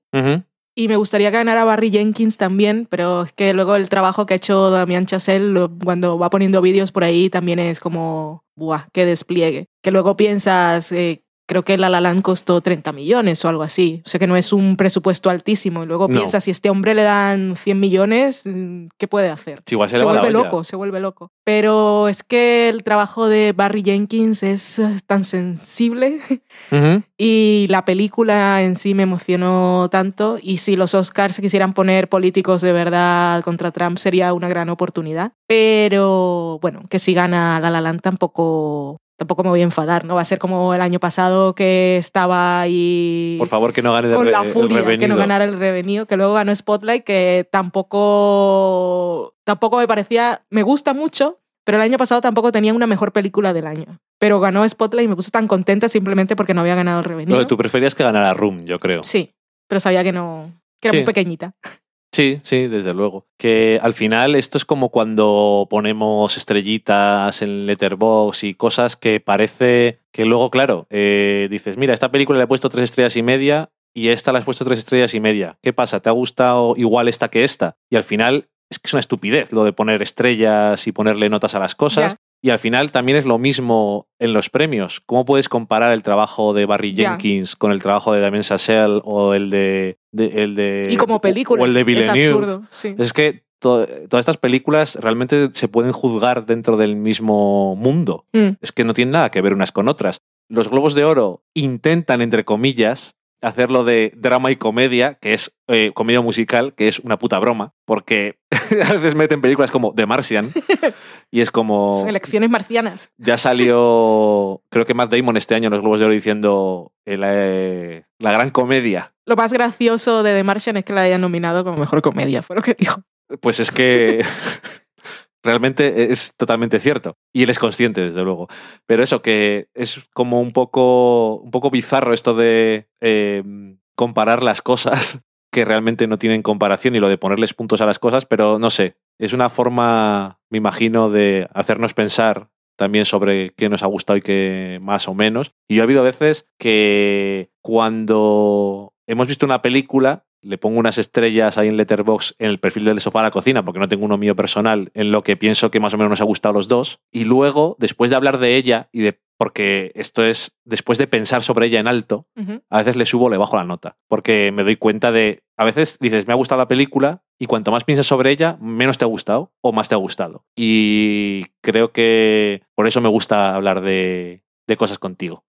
y me gustaría ganar a Barry Jenkins también, pero es que luego el trabajo que ha hecho Damián Chazelle cuando va poniendo vídeos por ahí también es como, ¡buah, qué despliegue! Que luego piensas, eh, creo que La La Land costó 30 millones o algo así, o sea que no es un presupuesto altísimo. Y luego No. piensas, si a este hombre le dan 100 millones, mm, ¿qué puede hacer? Sí, igual se, vuelve loco, se vuelve loco. Pero es que el trabajo de Barry Jenkins es tan sensible y la película en sí me emocionó tanto. Y si los Oscars se quisieran poner políticos de verdad contra Trump sería una gran oportunidad. Pero bueno, que si gana La La Land tampoco, tampoco me voy a enfadar, ¿no? Va a ser como el año pasado que estaba ahí Por favor, que no gane con re- la el furia que revenido. no ganara el revenido, que luego ganó Spotlight, que tampoco, tampoco me parecía, me gusta mucho, pero el año pasado tampoco tenía una mejor película del año. Pero ganó Spotlight y me puse tan contenta simplemente porque no había ganado el revenido. Que tú preferías que ganara Room, yo creo. Sí, pero sabía que no, que era Sí. muy pequeñita. Sí, sí, desde luego. Que al final esto es como cuando ponemos estrellitas en Letterbox y cosas que parece que luego, claro, eh, dices, mira, esta película le he puesto tres estrellas y media y esta le has puesto tres estrellas y media. ¿Qué pasa? ¿Te ha gustado igual esta que esta? Y al final es que es una estupidez lo de poner estrellas y ponerle notas a las cosas. Y al final también es lo mismo en los premios. ¿Cómo puedes comparar el trabajo de Barry. Jenkins con el trabajo de Damien Chazelle o el de, de- el de y como película o el de es Villeneuve? absurdo. Sí. Es que to- todas estas películas realmente se pueden juzgar dentro del mismo mundo. Mm, Es que no tienen nada que ver unas con otras. Los Globos de Oro intentan, entre comillas, hacerlo de drama y comedia, que es eh, comedia musical, que es una puta broma, porque a veces meten películas como The Martian y es como... Son elecciones marcianas. Ya salió, creo que Matt Damon este año en los Globos de Oro diciendo eh, la, la gran comedia. Lo más gracioso de The Martian es que la hayan nominado como mejor comedia, fue lo que dijo. Pues es que realmente es totalmente cierto. Y él es consciente, desde luego. Pero eso, que es como un poco, un poco bizarro esto de eh, comparar las cosas que realmente no tienen comparación y lo de ponerles puntos a las cosas, pero no sé. Es una forma, me imagino, de hacernos pensar también sobre qué nos ha gustado y qué más o menos. Y yo he habido veces que cuando hemos visto una película, le pongo unas estrellas ahí en Letterbox en el perfil del sofá a la cocina, porque no tengo uno mío personal, en lo que pienso que más o menos nos ha gustado a los dos. Y luego, después de hablar de ella y de. Porque esto es después de pensar sobre ella en alto, a veces le subo o le bajo la nota. Porque me doy cuenta de. A veces dices, me ha gustado la película, y cuanto más piensas sobre ella, menos te ha gustado o más te ha gustado. Y creo que por eso me gusta hablar de, de cosas contigo.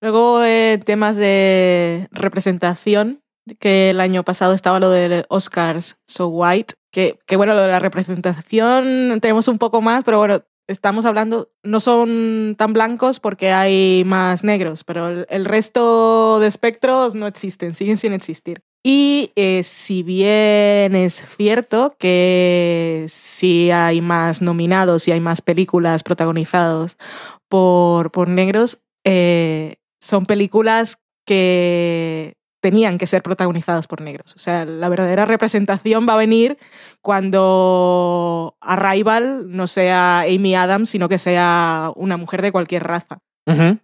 Luego, eh, temas de representación, que el año pasado estaba lo de Oscars So White, que, que bueno, lo de la representación tenemos un poco más, pero bueno, estamos hablando, no son tan blancos porque hay más negros, pero el, resto de espectros no existen, siguen sin existir. Y eh, si bien es cierto que si hay más nominados y hay más películas protagonizadas por, por negros, eh, son películas que tenían que ser protagonizadas por negros. O sea, la verdadera representación va a venir cuando Arrival no sea Amy Adams, sino que sea una mujer de cualquier raza.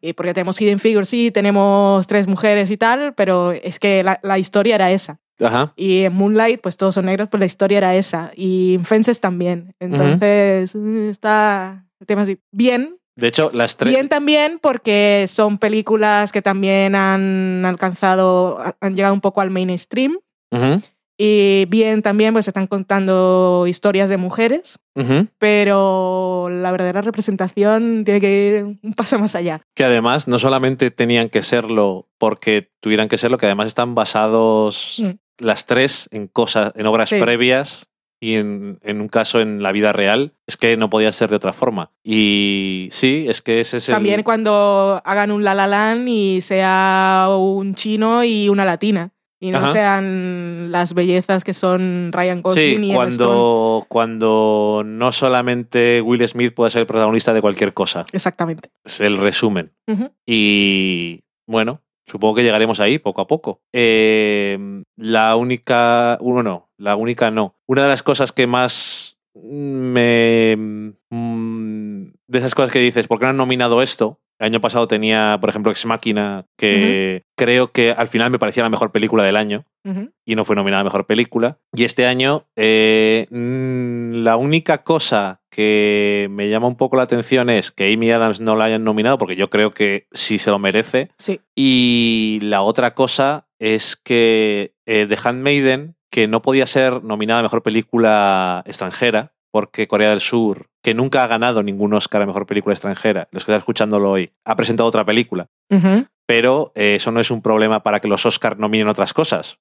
Y porque tenemos Hidden Figures, sí, tenemos tres mujeres y tal, pero es que la, la historia era esa. Ajá. Y en Moonlight, pues todos son negros, pues la historia era esa. Y en Fences también. Entonces, eh, está el tema así. Bien. De hecho, las tres. Bien también porque son películas que también han alcanzado, han llegado un poco al mainstream. Y bien también, pues están contando historias de mujeres, pero la verdadera representación tiene que ir un paso más allá. Que además no solamente tenían que serlo porque tuvieran que serlo, que además están basados Mm. las tres en cosas, en obras Sí. previas y en, en un caso en la vida real. Es que no podía ser de otra forma. Y sí, es que ese es el. También cuando hagan un La La Land y sea un chino y una latina. Y no Ajá. sean las bellezas que son Ryan Gosling Sí, y Emma Stone. cuando, cuando no solamente Will Smith puede ser el protagonista de cualquier cosa. Exactamente. Es el resumen. Y bueno, supongo que llegaremos ahí poco a poco. Eh, la única, uno no, la única no. Una de las cosas que más me... mm, De esas cosas que dices, ¿por qué no han nominado esto? El año pasado tenía, por ejemplo, Ex Máquina, que creo que al final me parecía la mejor película del año y no fue nominada a mejor película. Y este año, eh, mm, la única cosa que me llama un poco la atención es que Amy Adams no la hayan nominado, porque yo creo que sí se lo merece. Sí. Y la otra cosa es que eh, The Handmaiden, que no podía ser nominada a mejor película extranjera, porque Corea del Sur, que nunca ha ganado ningún Oscar a mejor película extranjera, los que están escuchándolo hoy, ha presentado otra película. Pero eh, eso no es un problema para que los Oscars nominen otras cosas.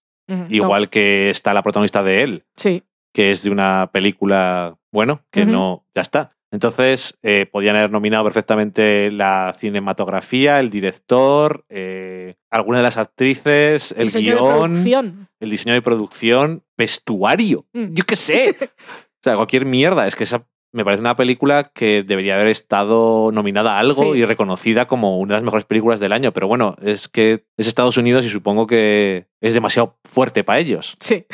Igual que está la protagonista de él, Sí. que es de una película, bueno, que no, ya está. Entonces, eh, podían haber nominado perfectamente la cinematografía, el director, eh, alguna de las actrices, el de guion, el diseño de producción, vestuario, Mm. yo qué sé. o sea, cualquier mierda. Es que esa me parece una película que debería haber estado nominada a algo Sí. y reconocida como una de las mejores películas del año. Pero bueno, es que es Estados Unidos y supongo que es demasiado fuerte para ellos Sí.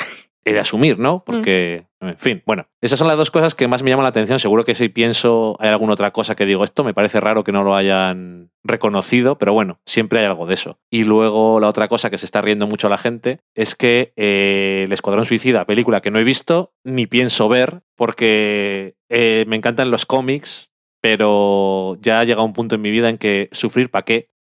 He de asumir, ¿no? Porque, en fin, bueno, esas son las dos cosas que más me llaman la atención. Seguro que si pienso hay alguna otra cosa que digo, esto me parece raro que no lo hayan reconocido, pero bueno, siempre hay algo de eso. Y luego la otra cosa que se está riendo mucho la gente es que eh, El Escuadrón Suicida, película que no he visto ni pienso ver, porque eh, me encantan los cómics, pero ya ha llegado un punto en mi vida en que sufrir para qué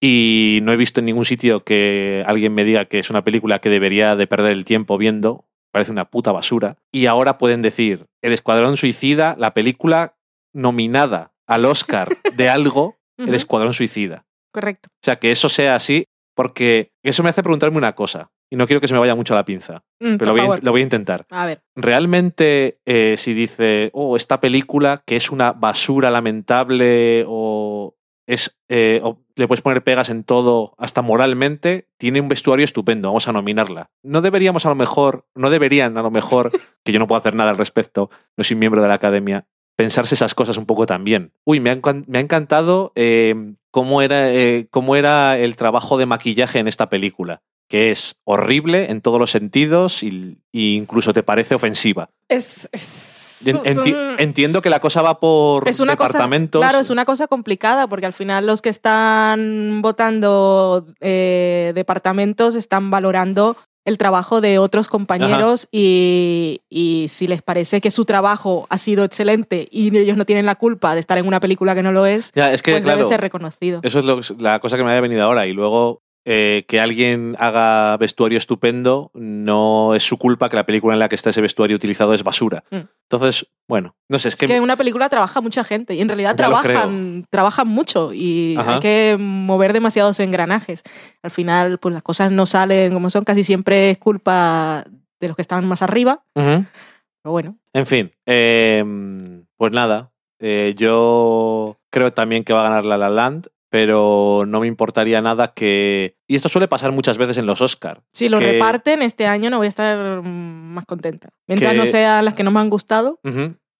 y no he visto en ningún sitio que alguien me diga que es una película que debería de perder el tiempo viendo. Parece una puta basura. Y ahora pueden decir, El Escuadrón Suicida, la película nominada al Oscar de algo, El. Escuadrón Suicida. Correcto. O sea, que eso sea así, porque eso me hace preguntarme una cosa. Y no quiero que se me vaya mucho la pinza, Mm, pero lo voy, a, lo voy a intentar. A ver. ¿Realmente eh, si dice, oh, esta película que es una basura lamentable o es eh, o le puedes poner pegas en todo, hasta moralmente, tiene un vestuario estupendo, vamos a nominarla. No deberíamos a lo mejor, no deberían a lo mejor, que yo no puedo hacer nada al respecto, no soy miembro de la academia, pensarse esas cosas un poco también. Uy, me ha, me ha encantado eh, cómo, era, eh, cómo era el trabajo de maquillaje en esta película, que es horrible en todos los sentidos y incluso te parece ofensiva. Es, enti- entiendo que la cosa va por es una departamentos. Cosa, claro, es una cosa complicada porque al final los que están votando eh, departamentos están valorando el trabajo de otros compañeros y, y si les parece que su trabajo ha sido excelente y ellos no tienen la culpa de estar en una película que no lo es, Ya, es que, pues claro, debe ser reconocido. eso es lo- la cosa que me había venido ahora. Y luego eh, que alguien haga vestuario estupendo no es su culpa que la película en la que está ese vestuario utilizado es basura. Mm. Entonces, bueno, no sé, es Es que... que en una película trabaja mucha gente y en realidad Ya trabajan, trabajan mucho y Ajá. hay que mover demasiados engranajes. Al final, pues las cosas no salen como son, casi siempre es culpa de los que están más arriba, pero bueno. En fin, eh, pues nada, eh, yo creo también que va a ganar La La Land, pero no me importaría nada que... Y esto suele pasar muchas veces en los Oscars. Si lo Que- reparten este año no voy a estar mm, más contenta. Mientras Que- no sean las que no me han gustado.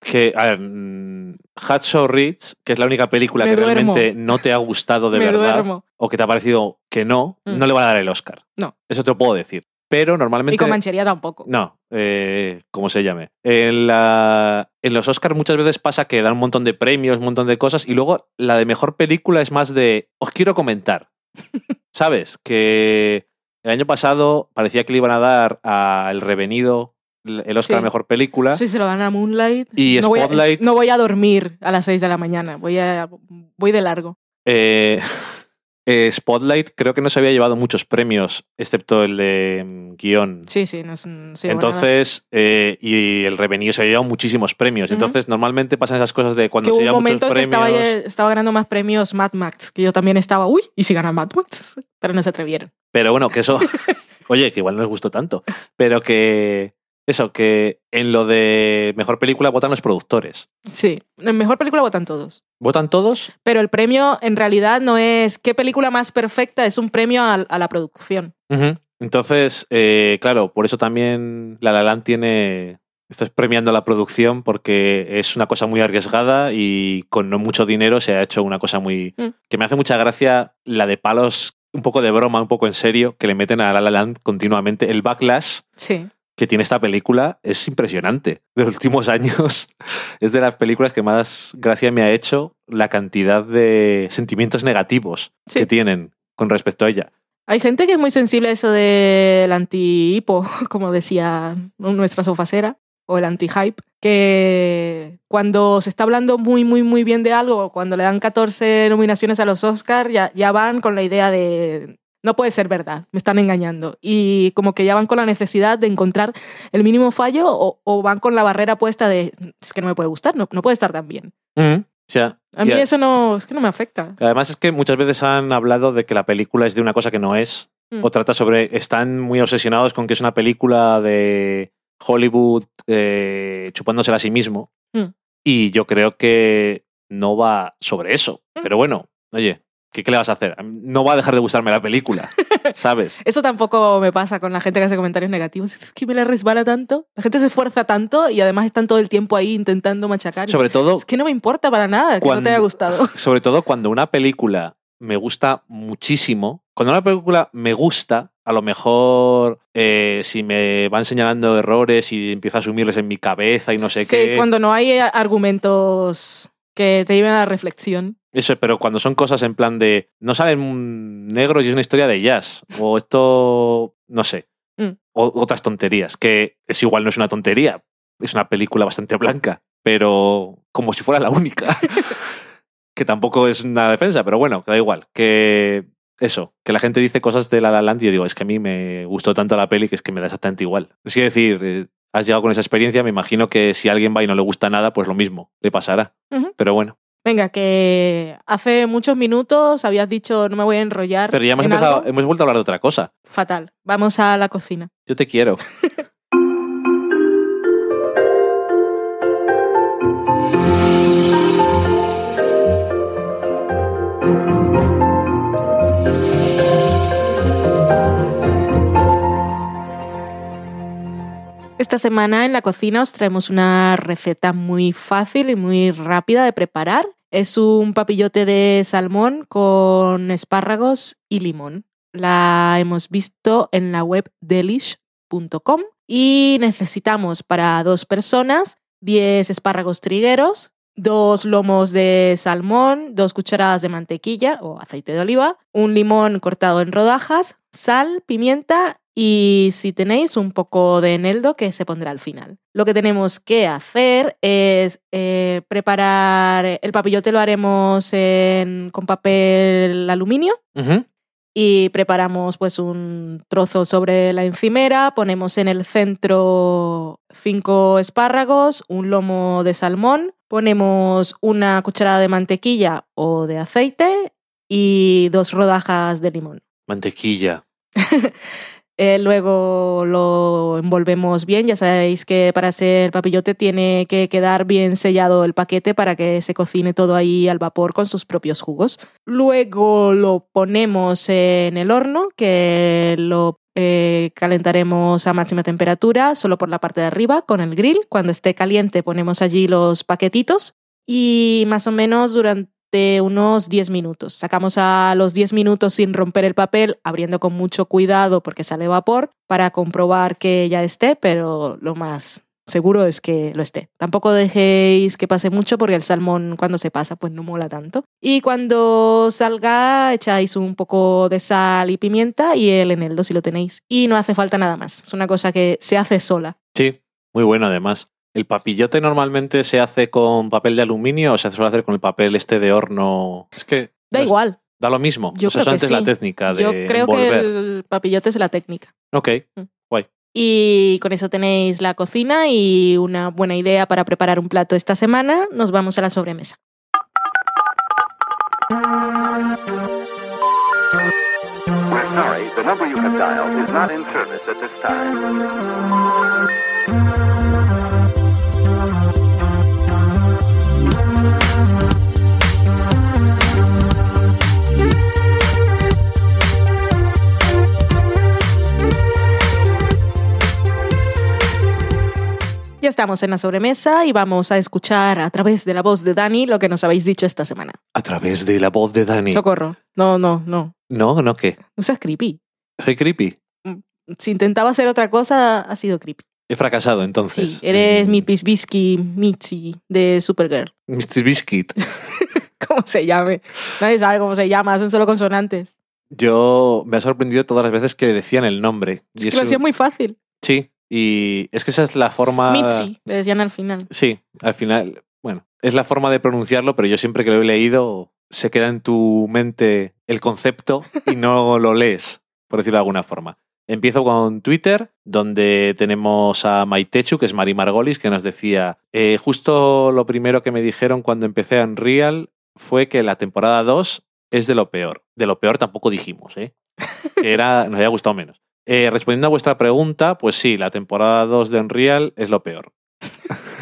Que, a ver, mm, Hacksaw Ridge, que es la única película Me que duermo. realmente no te ha gustado de Me verdad, duermo. o que te ha parecido que no, Mm. no le van a dar el Oscar. No. Eso te lo puedo decir. Pero normalmente... y con manchería tampoco. No, eh, como se llame. En, la- en los Oscars muchas veces pasa que dan un montón de premios, un montón de cosas, y luego la de mejor película es más de, os quiero comentar. ¿Sabes? Que El año pasado parecía que le iban a dar a El Revenido el Oscar Sí. a Mejor Película. Sí, se lo dan a Moonlight. Y no voy a- Spotlight- no voy a dormir a las 6 de la mañana. Voy, a, voy de largo. Eh, eh, Spotlight creo que no se había llevado muchos premios, excepto el de mm, guion. Sí, sí, no nada. Entonces, eh, y el Revenido se había llevado muchísimos premios. Entonces, normalmente pasan esas cosas de cuando se llevan muchos en que premios. estaba, estaba ganando más premios Mad Max, que yo también estaba, uy, ¿y si gana Mad Max? Pero no se atrevieron. Pero bueno, que eso. oye, que igual no les gustó tanto. Pero que. Eso, que en lo de mejor película votan los productores. Sí, en mejor película votan todos. ¿Votan todos? Pero el premio en realidad no es qué película más perfecta, es un premio a, a la producción. Entonces, eh, claro, por eso también La La Land tiene. Estás premiando la producción porque es una cosa muy arriesgada y con no mucho dinero se ha hecho una cosa muy. Mm. que me hace mucha gracia la de palos, un poco de broma, un poco en serio, que le meten a La La Land continuamente. El backlash Sí. Que tiene esta película es impresionante. De los últimos años es de las películas que más gracia me ha hecho la cantidad de sentimientos negativos Sí. que tienen con respecto a ella. Hay gente que es muy sensible a eso del anti-hipo, como decía nuestra sofacera, o el anti-hype, que cuando se está hablando muy, muy, muy bien de algo, cuando le dan 14 nominaciones a los Oscars, ya, ya van con la idea de no puede ser verdad, me están engañando. Y como que ya van con la necesidad de encontrar el mínimo fallo o, o van con la barrera puesta de es que no me puede gustar, no, no puede estar tan bien. A mí eso no, es que no me afecta. Además es que muchas veces han hablado de que la película es de una cosa que no es. Mm. O trata sobre... Están muy obsesionados con que es una película de Hollywood eh, chupándosela a sí mismo. Mm. Y yo creo que no va sobre eso. Mm. Pero bueno, oye, ¿qué, qué le vas a hacer? No va a dejar de gustarme la película, ¿sabes? Eso tampoco me pasa con la gente que hace comentarios negativos. Es que me la resbala tanto. La gente se esfuerza tanto y además están todo el tiempo ahí intentando machacar. Sobre todo, Es que no me importa para nada que no te haya gustado. sobre todo cuando una película me gusta muchísimo. Cuando una película me gusta, a lo mejor eh, si me van señalando errores y empiezo a asumirles en mi cabeza y no sé Sí, qué. cuando no hay argumentos que te lleven a la reflexión. Eso, pero cuando son cosas en plan de no salen negros y es una historia de jazz. O esto, no sé. Mm. O, otras tonterías. Que es igual, no es una tontería. Es una película bastante blanca. Pero como si fuera la única. que tampoco es una defensa, pero bueno, da igual. Que eso, que la gente dice cosas de La La Land y yo digo, es que a mí me gustó tanto la peli que es que me da exactamente igual. Es decir, eh, has llegado con esa experiencia, me imagino que si alguien va y no le gusta nada, pues lo mismo le pasará. Pero bueno, Venga, que hace muchos minutos habías dicho no me voy a enrollar. pero ya hemos en empezado, algo". hemos vuelto a hablar de otra cosa. Fatal. Vamos a la cocina. Yo te quiero. Esta semana en la cocina os traemos una receta muy fácil y muy rápida de preparar. Es un papillote de salmón con espárragos y limón. La hemos visto en la web delish.com y necesitamos para dos personas 10 espárragos trigueros, dos lomos de salmón, dos cucharadas de mantequilla o aceite de oliva, un limón cortado en rodajas, sal, pimienta y si tenéis un poco de eneldo que se pondrá al final. Lo que tenemos que hacer es eh, preparar el papillote lo haremos en- con papel aluminio y preparamos pues un trozo sobre la encimera, ponemos en el centro cinco espárragos, un lomo de salmón, ponemos una cucharada de mantequilla o de aceite y dos rodajas de limón. Mantequilla. Eh, luego lo envolvemos bien. Ya sabéis que para hacer papillote tiene que quedar bien sellado el paquete para que se cocine todo ahí al vapor con sus propios jugos. Luego lo ponemos en el horno, que lo eh, calentaremos a máxima temperatura, solo por la parte de arriba, con el grill. Cuando esté caliente ponemos allí los paquetitos y más o menos durante unos 10 minutos. Sacamos a los 10 minutos sin romper el papel, abriendo con mucho cuidado porque sale vapor, para comprobar que ya esté, pero lo más seguro es que lo esté. Tampoco dejéis que pase mucho porque el salmón cuando se pasa pues no mola tanto. Y cuando salga echáis un poco de sal y pimienta y el eneldo si lo tenéis. Y no hace falta nada más. Es una cosa que se hace sola. Sí, muy bueno además. ¿El papillote normalmente se hace con papel de aluminio o se suele hacer con el papel este de horno? Es que Da igual. da lo mismo. Yo o sea, creo que antes la sí. técnica de Yo creo que el papillote es la técnica. Ok, Y con eso tenéis la cocina y una buena idea para preparar un plato esta semana. Nos vamos a la sobremesa. We're sorry, the number you have dialed is not in service at this time. Ya estamos en la sobremesa y vamos a escuchar a través de la voz de Dani lo que nos habéis dicho esta semana. a través de la voz de Dani. Socorro. No, no, no. No, no, ¿qué? No seas creepy. Soy creepy. Si intentaba hacer otra cosa, ha sido creepy. He fracasado entonces. Sí, eres Mm, mi Pisbisky Mitzi de Supergirl. Mr. Biscuit. ¿Cómo se llame? Nadie sabe cómo se llama, son solo consonantes. Yo me ha sorprendido todas las veces que decían el nombre. Es Y que lo eso- hacía muy fácil. Sí, y es que esa es la forma... Mitzi, le decían al final. Sí, al final, bueno, es la forma de pronunciarlo, pero yo siempre que lo he leído se queda en tu mente el concepto y no lo lees, por decirlo de alguna forma. Empiezo con Twitter, donde tenemos a Maitechu, que es Mari Margolis, que nos decía, eh, justo lo primero que me dijeron cuando empecé a Unreal fue que la temporada 2 es de lo peor. De lo peor tampoco dijimos, ¿eh? que era, nos había gustado menos. Eh, respondiendo a vuestra pregunta, pues sí, la temporada 2 de Unreal es lo peor.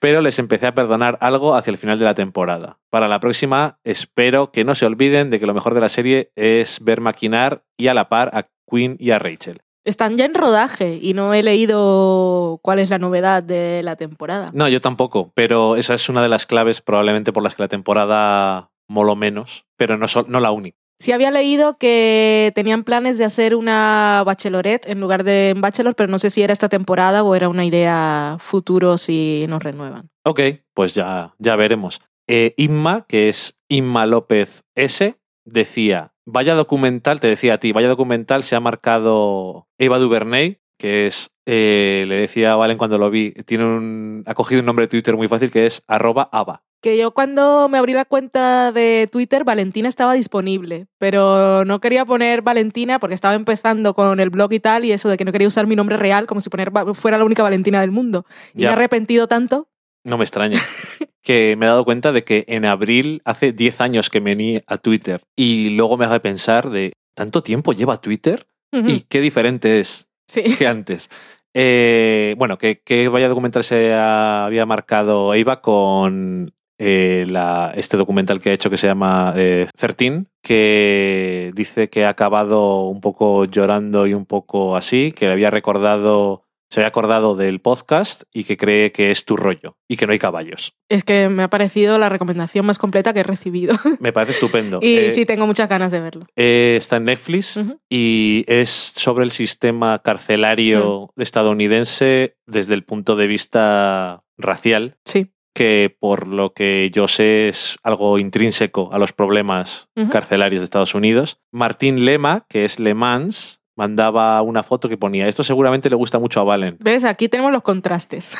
Pero les empecé a perdonar algo hacia el final de la temporada. Para la próxima, espero que no se olviden de que lo mejor de la serie es ver maquinar y a la par a Quinn y a Rachel. Están ya en rodaje y no he leído cuál es la novedad de la temporada. No, yo tampoco, pero esa es una de las claves probablemente por las que la temporada moló menos, pero no, sol- no la única. Sí había leído que tenían planes de hacer una bachelorette en lugar de un bachelor, pero no sé si era esta temporada o era una idea futuro si nos renuevan. Ok, pues ya, ya veremos. Eh, Inma, que es Inma López S, decía, vaya documental, te decía a ti, vaya documental se ha marcado Eva Duvernay, que es, eh, le decía a Valen cuando lo vi, tiene un, ha cogido un nombre de Twitter muy fácil que es arroba ava. Que yo cuando me abrí la cuenta de Twitter, Valentina estaba disponible, pero no quería poner Valentina porque estaba empezando con el blog y tal, y eso de que no quería usar mi nombre real como si poner fuera la única Valentina del mundo. Y Ya. me he arrepentido tanto. No me extraña. que me he dado cuenta de que en abril, hace 10 años que me uní a Twitter, y luego me hace pensar de, ¿tanto tiempo lleva Twitter? ¿Y qué diferente es Sí. que antes. Eh, bueno, que, que vaya documental se había marcado Eva con eh, la- este documental que ha hecho que se llama eh, 13, que dice que ha acabado un poco llorando y un poco así, que le había recordado, se había acordado del podcast y que cree que es tu rollo y que no hay caballos. Es que me ha parecido la recomendación más completa que he recibido. Me parece estupendo. y Eh, sí, tengo muchas ganas de verlo. está en Netflix y es sobre el sistema carcelario estadounidense desde el punto de vista racial, Sí. Que por lo que yo sé es algo intrínseco a los problemas carcelarios de Estados Unidos. Martín Lema, que es Le Mans, mandaba una foto que ponía, esto seguramente le gusta mucho a Valen, ¿Ves? Aquí tenemos los contrastes.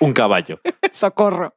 un caballo. Socorro.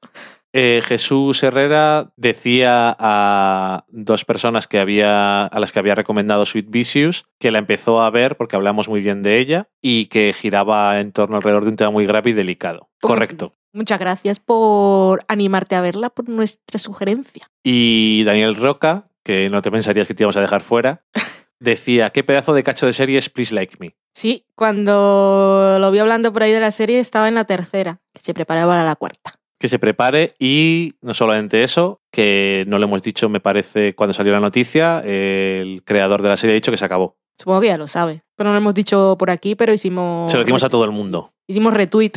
Eh, Jesús Herrera decía a dos personas que había, a las que había recomendado Sweet Vicious que la empezó a ver porque hablamos muy bien de ella y que giraba en torno alrededor de un tema muy grave y delicado. Correcto. Muchas gracias por animarte a verla, por nuestra sugerencia. Y Daniel Roca, que no te pensarías que te íbamos a dejar fuera, decía, qué pedazo de cacho de serie es Please Like Me. Sí, cuando lo vi hablando por ahí de la serie estaba en la tercera, que se preparaba para la cuarta. Que se prepare y no solamente eso, que no lo hemos dicho, me parece, cuando salió la noticia, el creador de la serie ha dicho que se acabó. Supongo que ya lo sabe. Pero no lo hemos dicho por aquí, pero hicimos. Se lo decimos a todo el mundo. Hicimos retweet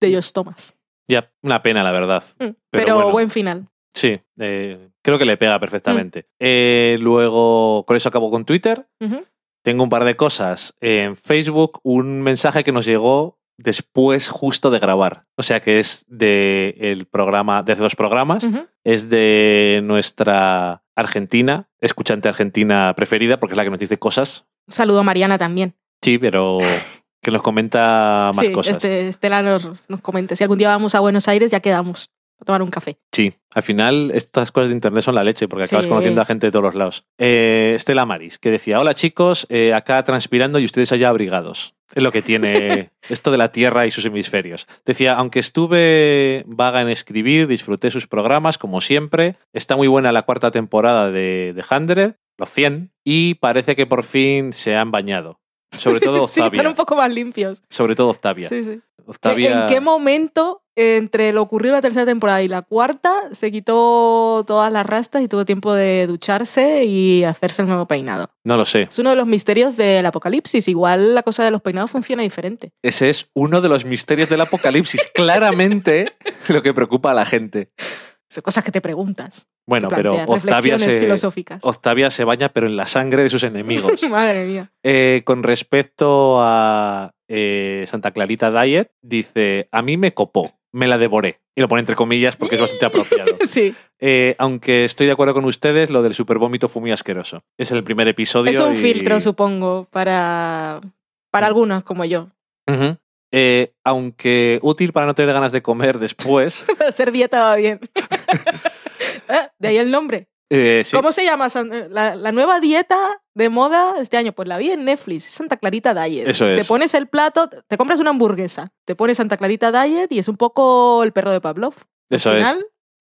de Josh Thomas. Ya, una pena, la verdad. Mm, Pero Pero, bueno. buen final. Sí, eh, creo que le pega Mm. perfectamente. Eh, luego, con eso acabo con Twitter. Tengo un par de cosas. En Facebook, un mensaje que nos llegó después justo de grabar. O sea que es de el programa, de hace dos programas, es de nuestra Argentina, escuchante argentina preferida, porque es la que nos dice cosas. Un saludo a Mariana también. Sí, pero que nos comenta más sí, cosas. Este, Estela nos, nos comente. Si algún día vamos a Buenos Aires, ya quedamos a tomar un café. Sí, al final estas cosas de internet son la leche, porque acabas Sí. conociendo a gente de todos los lados. Eh, Estela Maris, que decía, hola chicos, eh, acá transpirando y ustedes allá abrigados. Es lo que tiene esto de la Tierra y sus hemisferios. Decía, aunque estuve vaga en escribir, disfruté sus programas, como siempre. Está muy buena la cuarta temporada de, de 100, los 100, y parece que por fin se han bañado. Sobre todo sí, Octavia. están un poco más limpios. Sobre todo Octavia. Sí, sí. Octavia ¿En qué momento, entre lo ocurrido en la tercera temporada y la cuarta, se quitó todas las rastas y tuvo tiempo de ducharse y hacerse el nuevo peinado? no lo sé. Es uno de los misterios del apocalipsis. Igual la cosa de los peinados funciona diferente. Ese es uno de los misterios del apocalipsis. Claramente lo que preocupa a la gente. Son cosas que te preguntas. Bueno, te pero Octavia se, filosóficas. Octavia se baña, pero en la sangre de sus enemigos. Madre mía. Eh, con respecto a eh, Santa Clarita Diet, dice: A mí me copó, me la devoré. Y lo pone entre comillas porque es bastante apropiado. Sí, Eh, aunque estoy de acuerdo con ustedes, lo del supervómito fue muy asqueroso. Es el primer episodio. es un y- filtro, supongo, para, para algunos como yo. Ujú. Eh, aunque útil para no tener ganas de comer después. Para hacer dieta va bien. Eh, De ahí el nombre. eh, sí. ¿Cómo se llama? San- La, la nueva dieta de moda este año. Pues la vi en Netflix. Santa Clarita Diet. Eso Te es. pones el plato, te compras una hamburguesa, te pones Santa Clarita Diet y es un poco el perro de Pavlov. Al Eso es.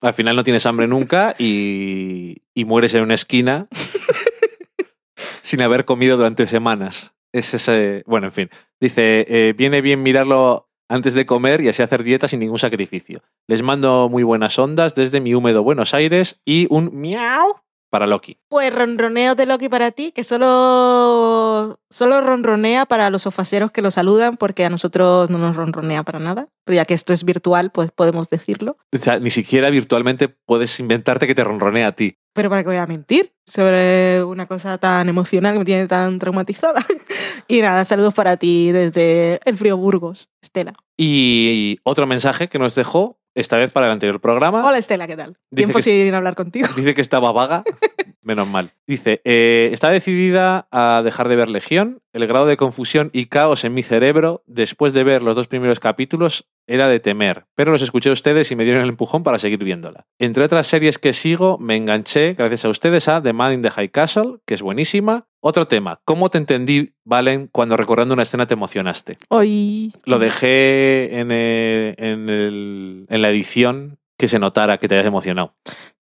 Al final no tienes hambre nunca y, y mueres en una esquina sin haber comido durante semanas. Es ese. Bueno, en fin. Dice: eh, viene bien mirarlo antes de comer y así hacer dieta sin ningún sacrificio. Les mando muy buenas ondas desde mi húmedo Buenos Aires y un miau para Loki. Pues ronroneo de Loki para ti, que solo, solo ronronea para los sofaceros que lo saludan, porque a nosotros no nos ronronea para nada. Pero ya que esto es virtual, pues podemos decirlo. O sea, ni siquiera virtualmente puedes inventarte que te ronronea a ti. Pero para qué voy a mentir sobre una cosa tan emocional que me tiene tan traumatizada. y nada, saludos para ti desde el frío Burgos, Estela. Y otro mensaje que nos dejó, esta vez para el anterior programa. Hola Estela, ¿qué tal? Dice Tiempo que- sin hablar contigo. Dice que estaba vaga. Menos mal. Dice, eh, está decidida a dejar de ver Legión. El grado de confusión y caos en mi cerebro después de ver los dos primeros capítulos era de temer, pero los escuché a ustedes y me dieron el empujón para seguir viéndola. Entre otras series que sigo, me enganché, gracias a ustedes, a The Man in the High Castle, que es buenísima. Otro tema, ¿cómo te entendí, Valen, cuando recordando una escena te emocionaste? Hoy. Lo dejé en, el- en el- en la edición que se notara que te hayas emocionado.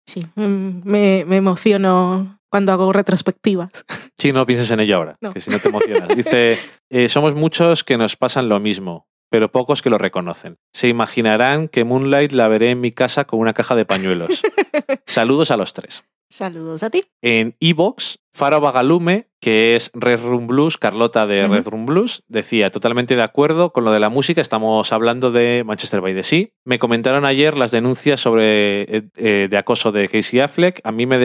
Sí, mm, me, me emociono cuando hago retrospectivas. Sí, no pienses en ello ahora, No. que si no te emocionas. Dice, eh, somos muchos que nos pasan lo mismo, pero pocos que lo reconocen. Se imaginarán que Moonlight la veré en mi casa con una caja de pañuelos. Saludos a los tres. Saludos a ti. En Evox, Faro Bagalume, que es Red Room Blues, Carlota de. Red Room Blues, decía totalmente de acuerdo con lo de la música. Estamos hablando de Manchester by the Sea. Me comentaron ayer las denuncias sobre eh, eh, de acoso de Casey Affleck. A mí me,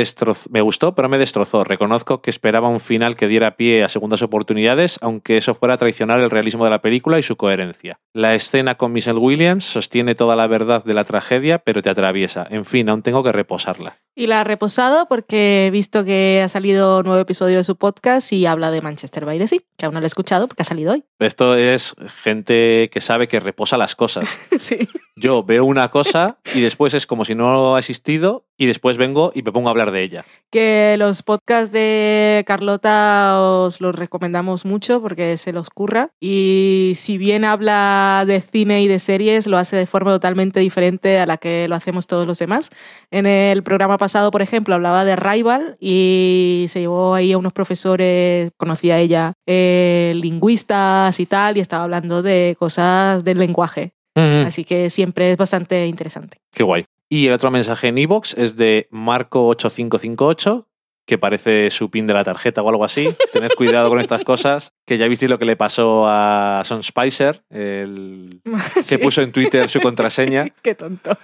me gustó, pero me destrozó. Reconozco que esperaba un final que diera pie a segundas oportunidades, aunque eso fuera a traicionar el realismo de la película y su coherencia. La escena con Michelle Williams sostiene toda la verdad de la tragedia, pero te atraviesa. En fin, aún tengo que reposarla. Y la ha reposado porque he visto que ha salido nuevo episodio de su podcast y habla de Manchester by the Sea, que aún no lo he escuchado porque ha salido hoy. Esto es gente que sabe que reposa las cosas. sí. Yo veo una cosa y después es como si no ha existido y después vengo y me pongo a hablar de ella. Que los podcasts de Carlota os los recomendamos mucho porque se los curra. Y si bien habla de cine y de series, lo hace de forma totalmente diferente a la que lo hacemos todos los demás. En el programa pasado, por ejemplo, hablaba de Rival y se llevó ahí a unos profesores, conocía ella, eh, lingüistas y tal, y estaba hablando de cosas del lenguaje. Mm, Así que siempre es bastante interesante. Qué guay. Y el otro mensaje en iVoox es de Marco8558, que parece su pin de la tarjeta o algo así. Tened cuidado con estas cosas, que ya visteis lo que le pasó a Son Spicer, el que puso en Twitter su contraseña. Qué tonto.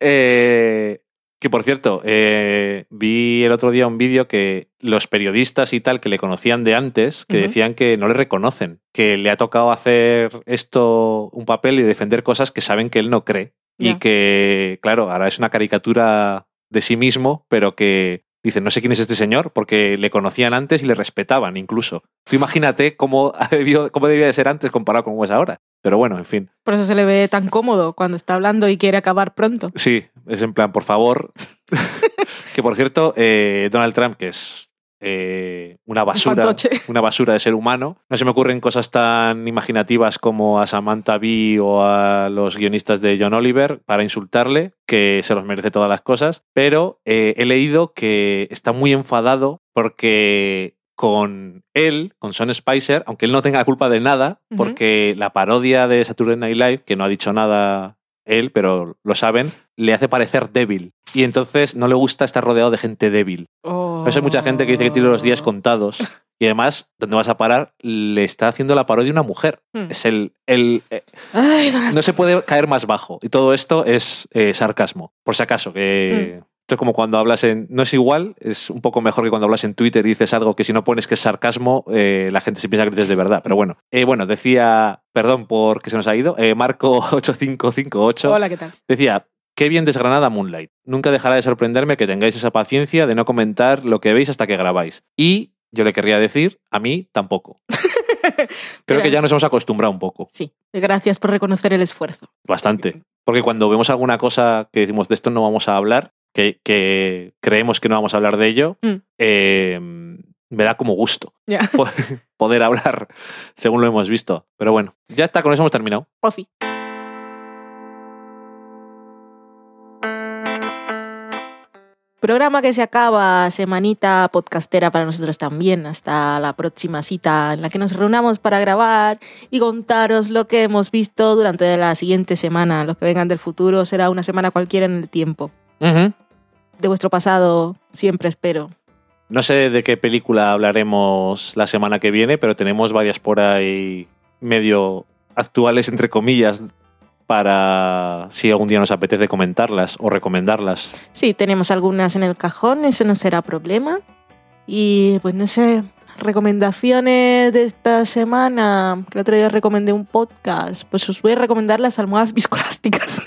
Eh, Que por cierto, eh, vi el otro día un vídeo que los periodistas y tal que le conocían de antes, que decían que no le reconocen, que le ha tocado hacer esto un papel y defender cosas que saben que él no cree. Y que, claro, ahora es una caricatura de sí mismo, pero que dicen, no sé quién es este señor, porque le conocían antes y le respetaban incluso. Tú imagínate cómo, debió, cómo debía de ser antes comparado con cómo es ahora. Pero bueno, en fin. Por eso se le ve tan cómodo cuando está hablando y quiere acabar pronto. Sí, es en plan, por favor. que por cierto, eh, Donald Trump, que es eh, una basura, una basura de ser humano, no se me ocurren cosas tan imaginativas como a Samantha Bee o a los guionistas de John Oliver para insultarle, que se los merece todas las cosas, pero eh, he leído que está muy enfadado porque con él, con Son Spicer, aunque él no tenga culpa de nada, porque la parodia de Saturday Night Live, que no ha dicho nada él, pero lo saben, le hace parecer débil. Y entonces no le gusta estar rodeado de gente débil. Oh. Eso hay mucha gente que dice que tiene los días contados. Y además, ¿dónde vas a parar? Le está haciendo la parodia una mujer. Hmm. Es el. el eh, Ay, no se puede caer más bajo. Y todo esto es eh, sarcasmo. Por si acaso, que. Hmm. Esto es como cuando hablas en. No es igual, es un poco mejor que cuando hablas en Twitter y dices algo que si no pones que es sarcasmo, eh, la gente se piensa que dices de verdad. Pero bueno, Eh, bueno, decía. Perdón por que se nos ha ido. eh, Marco8558 Hola, ¿qué tal? Decía, qué bien desgranada Moonlight. Nunca dejará de sorprenderme que tengáis esa paciencia de no comentar lo que veis hasta que grabáis. Y yo le querría decir, a mí tampoco. Creo que ya nos hemos acostumbrado un poco, Sí, gracias por reconocer el esfuerzo. bastante. Porque cuando vemos alguna cosa que decimos de esto no vamos a hablar, que, que creemos que no vamos a hablar de ello, Mm. eh, me da como gusto poder hablar según lo hemos visto. Pero bueno, ya está, con eso hemos terminado. Pofi. Programa que se acaba, semanita podcastera para nosotros también, hasta la próxima cita en la que nos reunamos para grabar y contaros lo que hemos visto durante la siguiente semana. Los que vengan del futuro será una semana cualquiera en el tiempo. De vuestro pasado siempre espero. No sé de qué película hablaremos la semana que viene, pero tenemos varias por ahí medio actuales, entre comillas, para si algún día nos apetece comentarlas o recomendarlas. Sí, tenemos algunas en el cajón, eso no será problema. Y pues no sé, recomendaciones de esta semana, que el otro día recomendé un podcast, pues os voy a recomendar las almohadas viscoelásticas,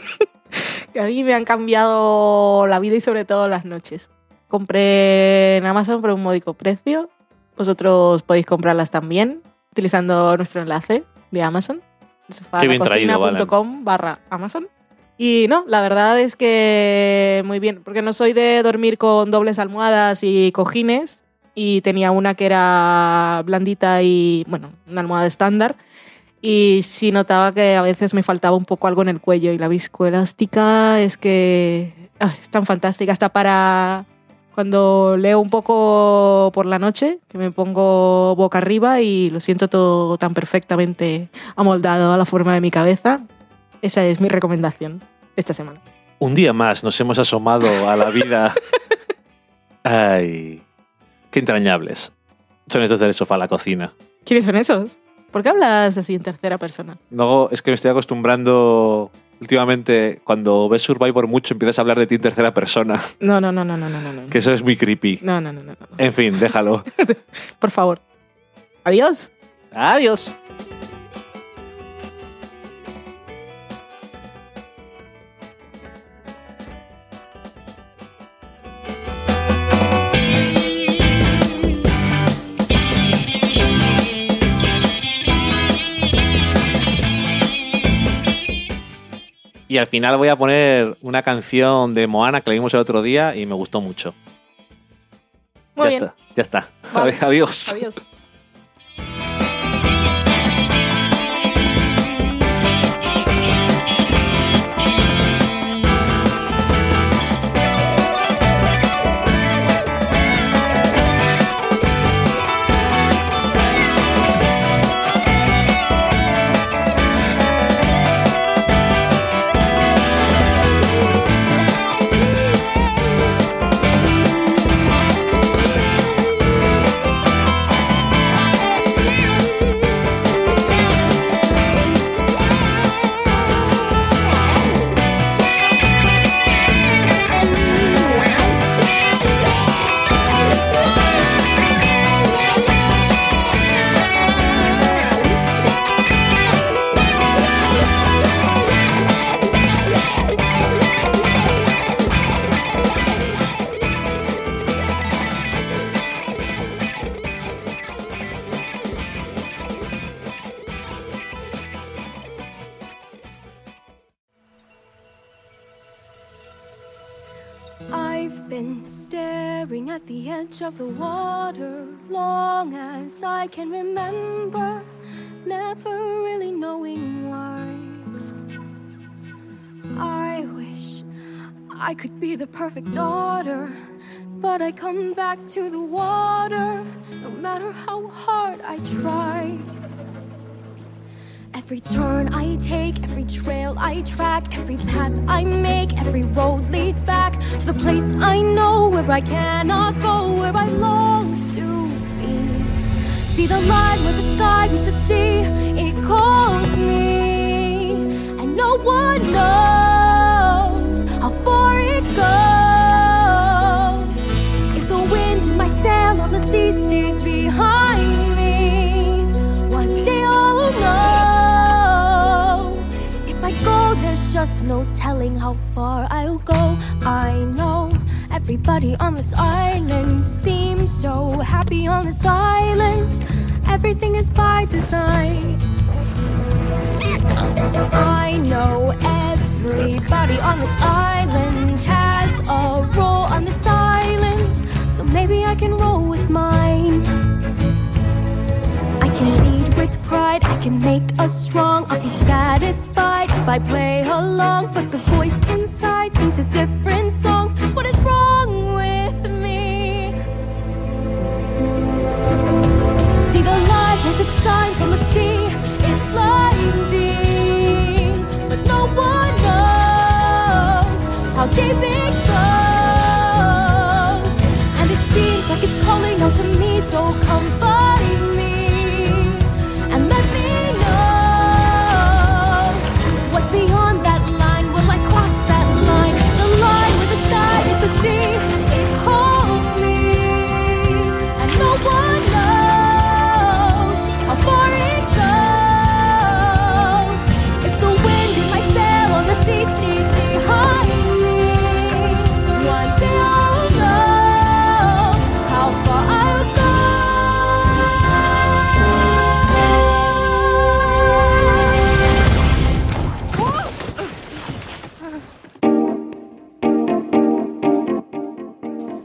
que a mí me han cambiado la vida y sobre todo las noches. Compré en Amazon por un módico precio, vosotros podéis comprarlas también utilizando nuestro enlace de Amazon, Sofalacocina.com barra Amazon. Y no, la verdad es que muy bien, porque no soy de dormir con dobles almohadas y cojines, y tenía una que era blandita y, bueno, una almohada estándar, y sí notaba que a veces me faltaba un poco algo en el cuello, y la viscoelástica es que es tan fantástica, hasta para cuando leo un poco por la noche, que me pongo boca arriba y lo siento todo tan perfectamente amoldado a la forma de mi cabeza. Esa es mi recomendación esta semana. Un día más nos hemos asomado a la vida. Ay, qué entrañables. Son estos del sofá a la cocina. ¿Quiénes son esos? ¿Por qué hablas así en tercera persona? No, es que me estoy acostumbrando últimamente, cuando ves Survivor mucho, empiezas a hablar de ti en tercera persona. No, no, no, no, no, no, no. Que eso es muy creepy. No, no, no, no, no. En fin, déjalo. Por favor. Adiós. Adiós. Y al final voy a poner una canción de Moana que la vimos el otro día y me gustó mucho. Muy ya bien. está, ya está. Vale. Adiós. Adiós. To the water no matter how hard I try. Every turn I take, every trail I track, every path I make, every road leads back to the place I know where I cannot go, where I long to be. See the line where the sky meets the sea, it calls me, and no one knows how far it goes. No telling how far I'll go. I know everybody on this island seems so happy on this island. Everything is by design. I know everybody on this island maybe I can roll with mine. I can lead with pride, I can make us strong. I'll be satisfied if I play along, but the voice inside sings a different song. What is wrong with me? See the light as it shines on the sea. Me, so come